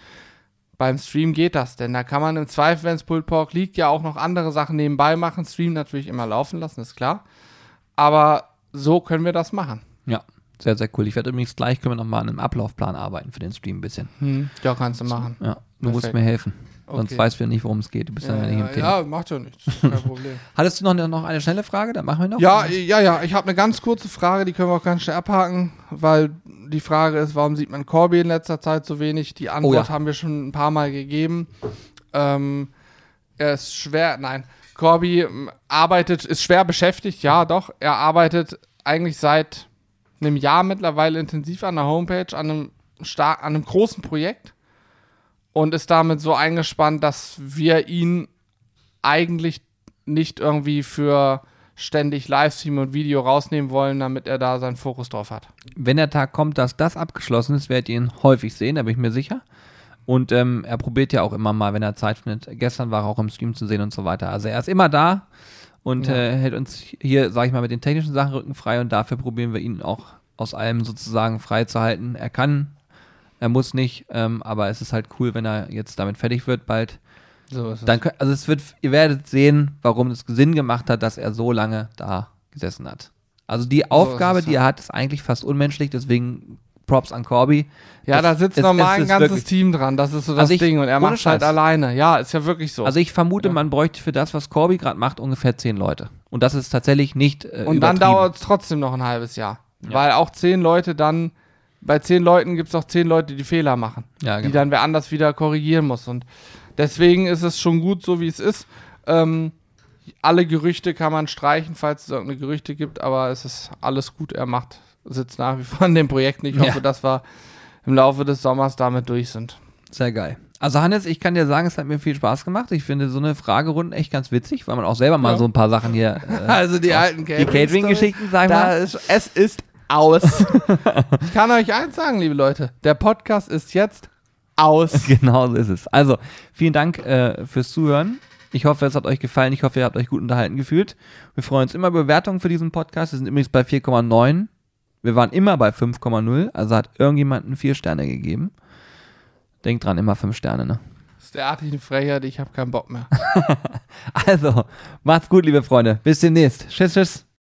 Beim Stream geht das, denn da kann man im Zweifel, wenn es Pulled Pork liegt, ja auch noch andere Sachen nebenbei machen. Stream natürlich immer laufen lassen, ist klar. Aber so können wir das machen. Ja, sehr, sehr cool. Ich werde übrigens gleich, können wir nochmal an einem Ablaufplan arbeiten für den Stream ein bisschen. Ja, kannst du machen. Ja, du musst Perfekt. mir helfen. Sonst Okay. weißt du nicht, worum es geht. Du bist Ja, ja nicht im ja, Thema. ja, macht ja nichts. Kein Problem. Hattest du noch, noch eine schnelle Frage? Dann machen wir noch. Ja, ja, ja. Ich habe eine ganz kurze Frage, die können wir auch ganz schnell abhaken, weil die Frage ist, warum sieht man Corby in letzter Zeit so wenig? Die Antwort Oh ja. haben wir schon ein paar Mal gegeben. Ähm, er ist schwer, nein. Corby ähm, arbeitet, ist schwer beschäftigt, ja, doch. Er arbeitet eigentlich seit einem Jahr mittlerweile intensiv an der Homepage, an einem, an einem großen Projekt und ist damit so eingespannt, dass wir ihn eigentlich nicht irgendwie für ständig Livestream und Video rausnehmen wollen, damit er da seinen Fokus drauf hat. Wenn der Tag kommt, dass das abgeschlossen ist, werdet ihr ihn häufig sehen, da bin ich mir sicher. Und ähm, er probiert ja auch immer mal, wenn er Zeit findet. Gestern war er auch im Stream zu sehen und so weiter. Also er ist immer da und Ja. äh, hält uns hier, sag ich mal, mit den technischen Sachen Rücken frei und dafür probieren wir ihn auch aus allem sozusagen frei zu halten. Er kann, er muss nicht, ähm, aber es ist halt cool, wenn er jetzt damit fertig wird bald. So ist es. Dann, also es wird, ihr werdet sehen, warum es Sinn gemacht hat, dass er so lange da gesessen hat. Also die Aufgabe, es, die er hat, ist eigentlich fast unmenschlich, deswegen Props an Corby. ja, es- da sitzt es- normal es ein ganzes wirklich- Team dran. Das ist so das Also ich- Ding. Und er macht halt Scheiß. alleine. Ja, ist ja wirklich so. Also ich vermute, Ja. man bräuchte für das, was Corby gerade macht, ungefähr zehn Leute. Und das ist tatsächlich nicht äh, und dann dauert es trotzdem noch ein halbes Jahr. Ja. Weil auch zehn Leute dann, bei zehn Leuten gibt es auch zehn Leute, die Fehler machen. ja, die genau. dann wer anders wieder korrigieren muss. Und deswegen ist es schon gut, so wie es ist. Ähm, alle Gerüchte kann man streichen, falls es irgendeine Gerüchte gibt, aber es ist alles gut. Er macht, sitzt nach wie vor an dem Projekt. Ich Ja. hoffe, dass wir im Laufe des Sommers damit durch sind. Sehr geil. Also Hannes, ich kann dir sagen, es hat mir viel Spaß gemacht. Ich finde so eine Fragerunden echt ganz witzig, weil man auch selber mal Ja. so ein paar Sachen hier, äh, Also die alten Catering-Geschichten, sag Da mal. ist, es ist aus. ich kann euch eins sagen, liebe Leute. Der Podcast ist jetzt aus. Genau so ist es. Also, vielen Dank äh, fürs Zuhören. Ich hoffe, es hat euch gefallen. Ich hoffe, ihr habt euch gut unterhalten gefühlt. Wir freuen uns immer über Bewertungen für diesen Podcast. Wir sind übrigens bei 4,9. Wir waren immer bei 5,0. Also hat irgendjemanden vier Sterne gegeben. Denkt dran, immer fünf Sterne, ne? Das ist derartig eine Frechheit, ich habe keinen Bock mehr. Also, macht's gut, liebe Freunde. Bis demnächst. Tschüss, tschüss.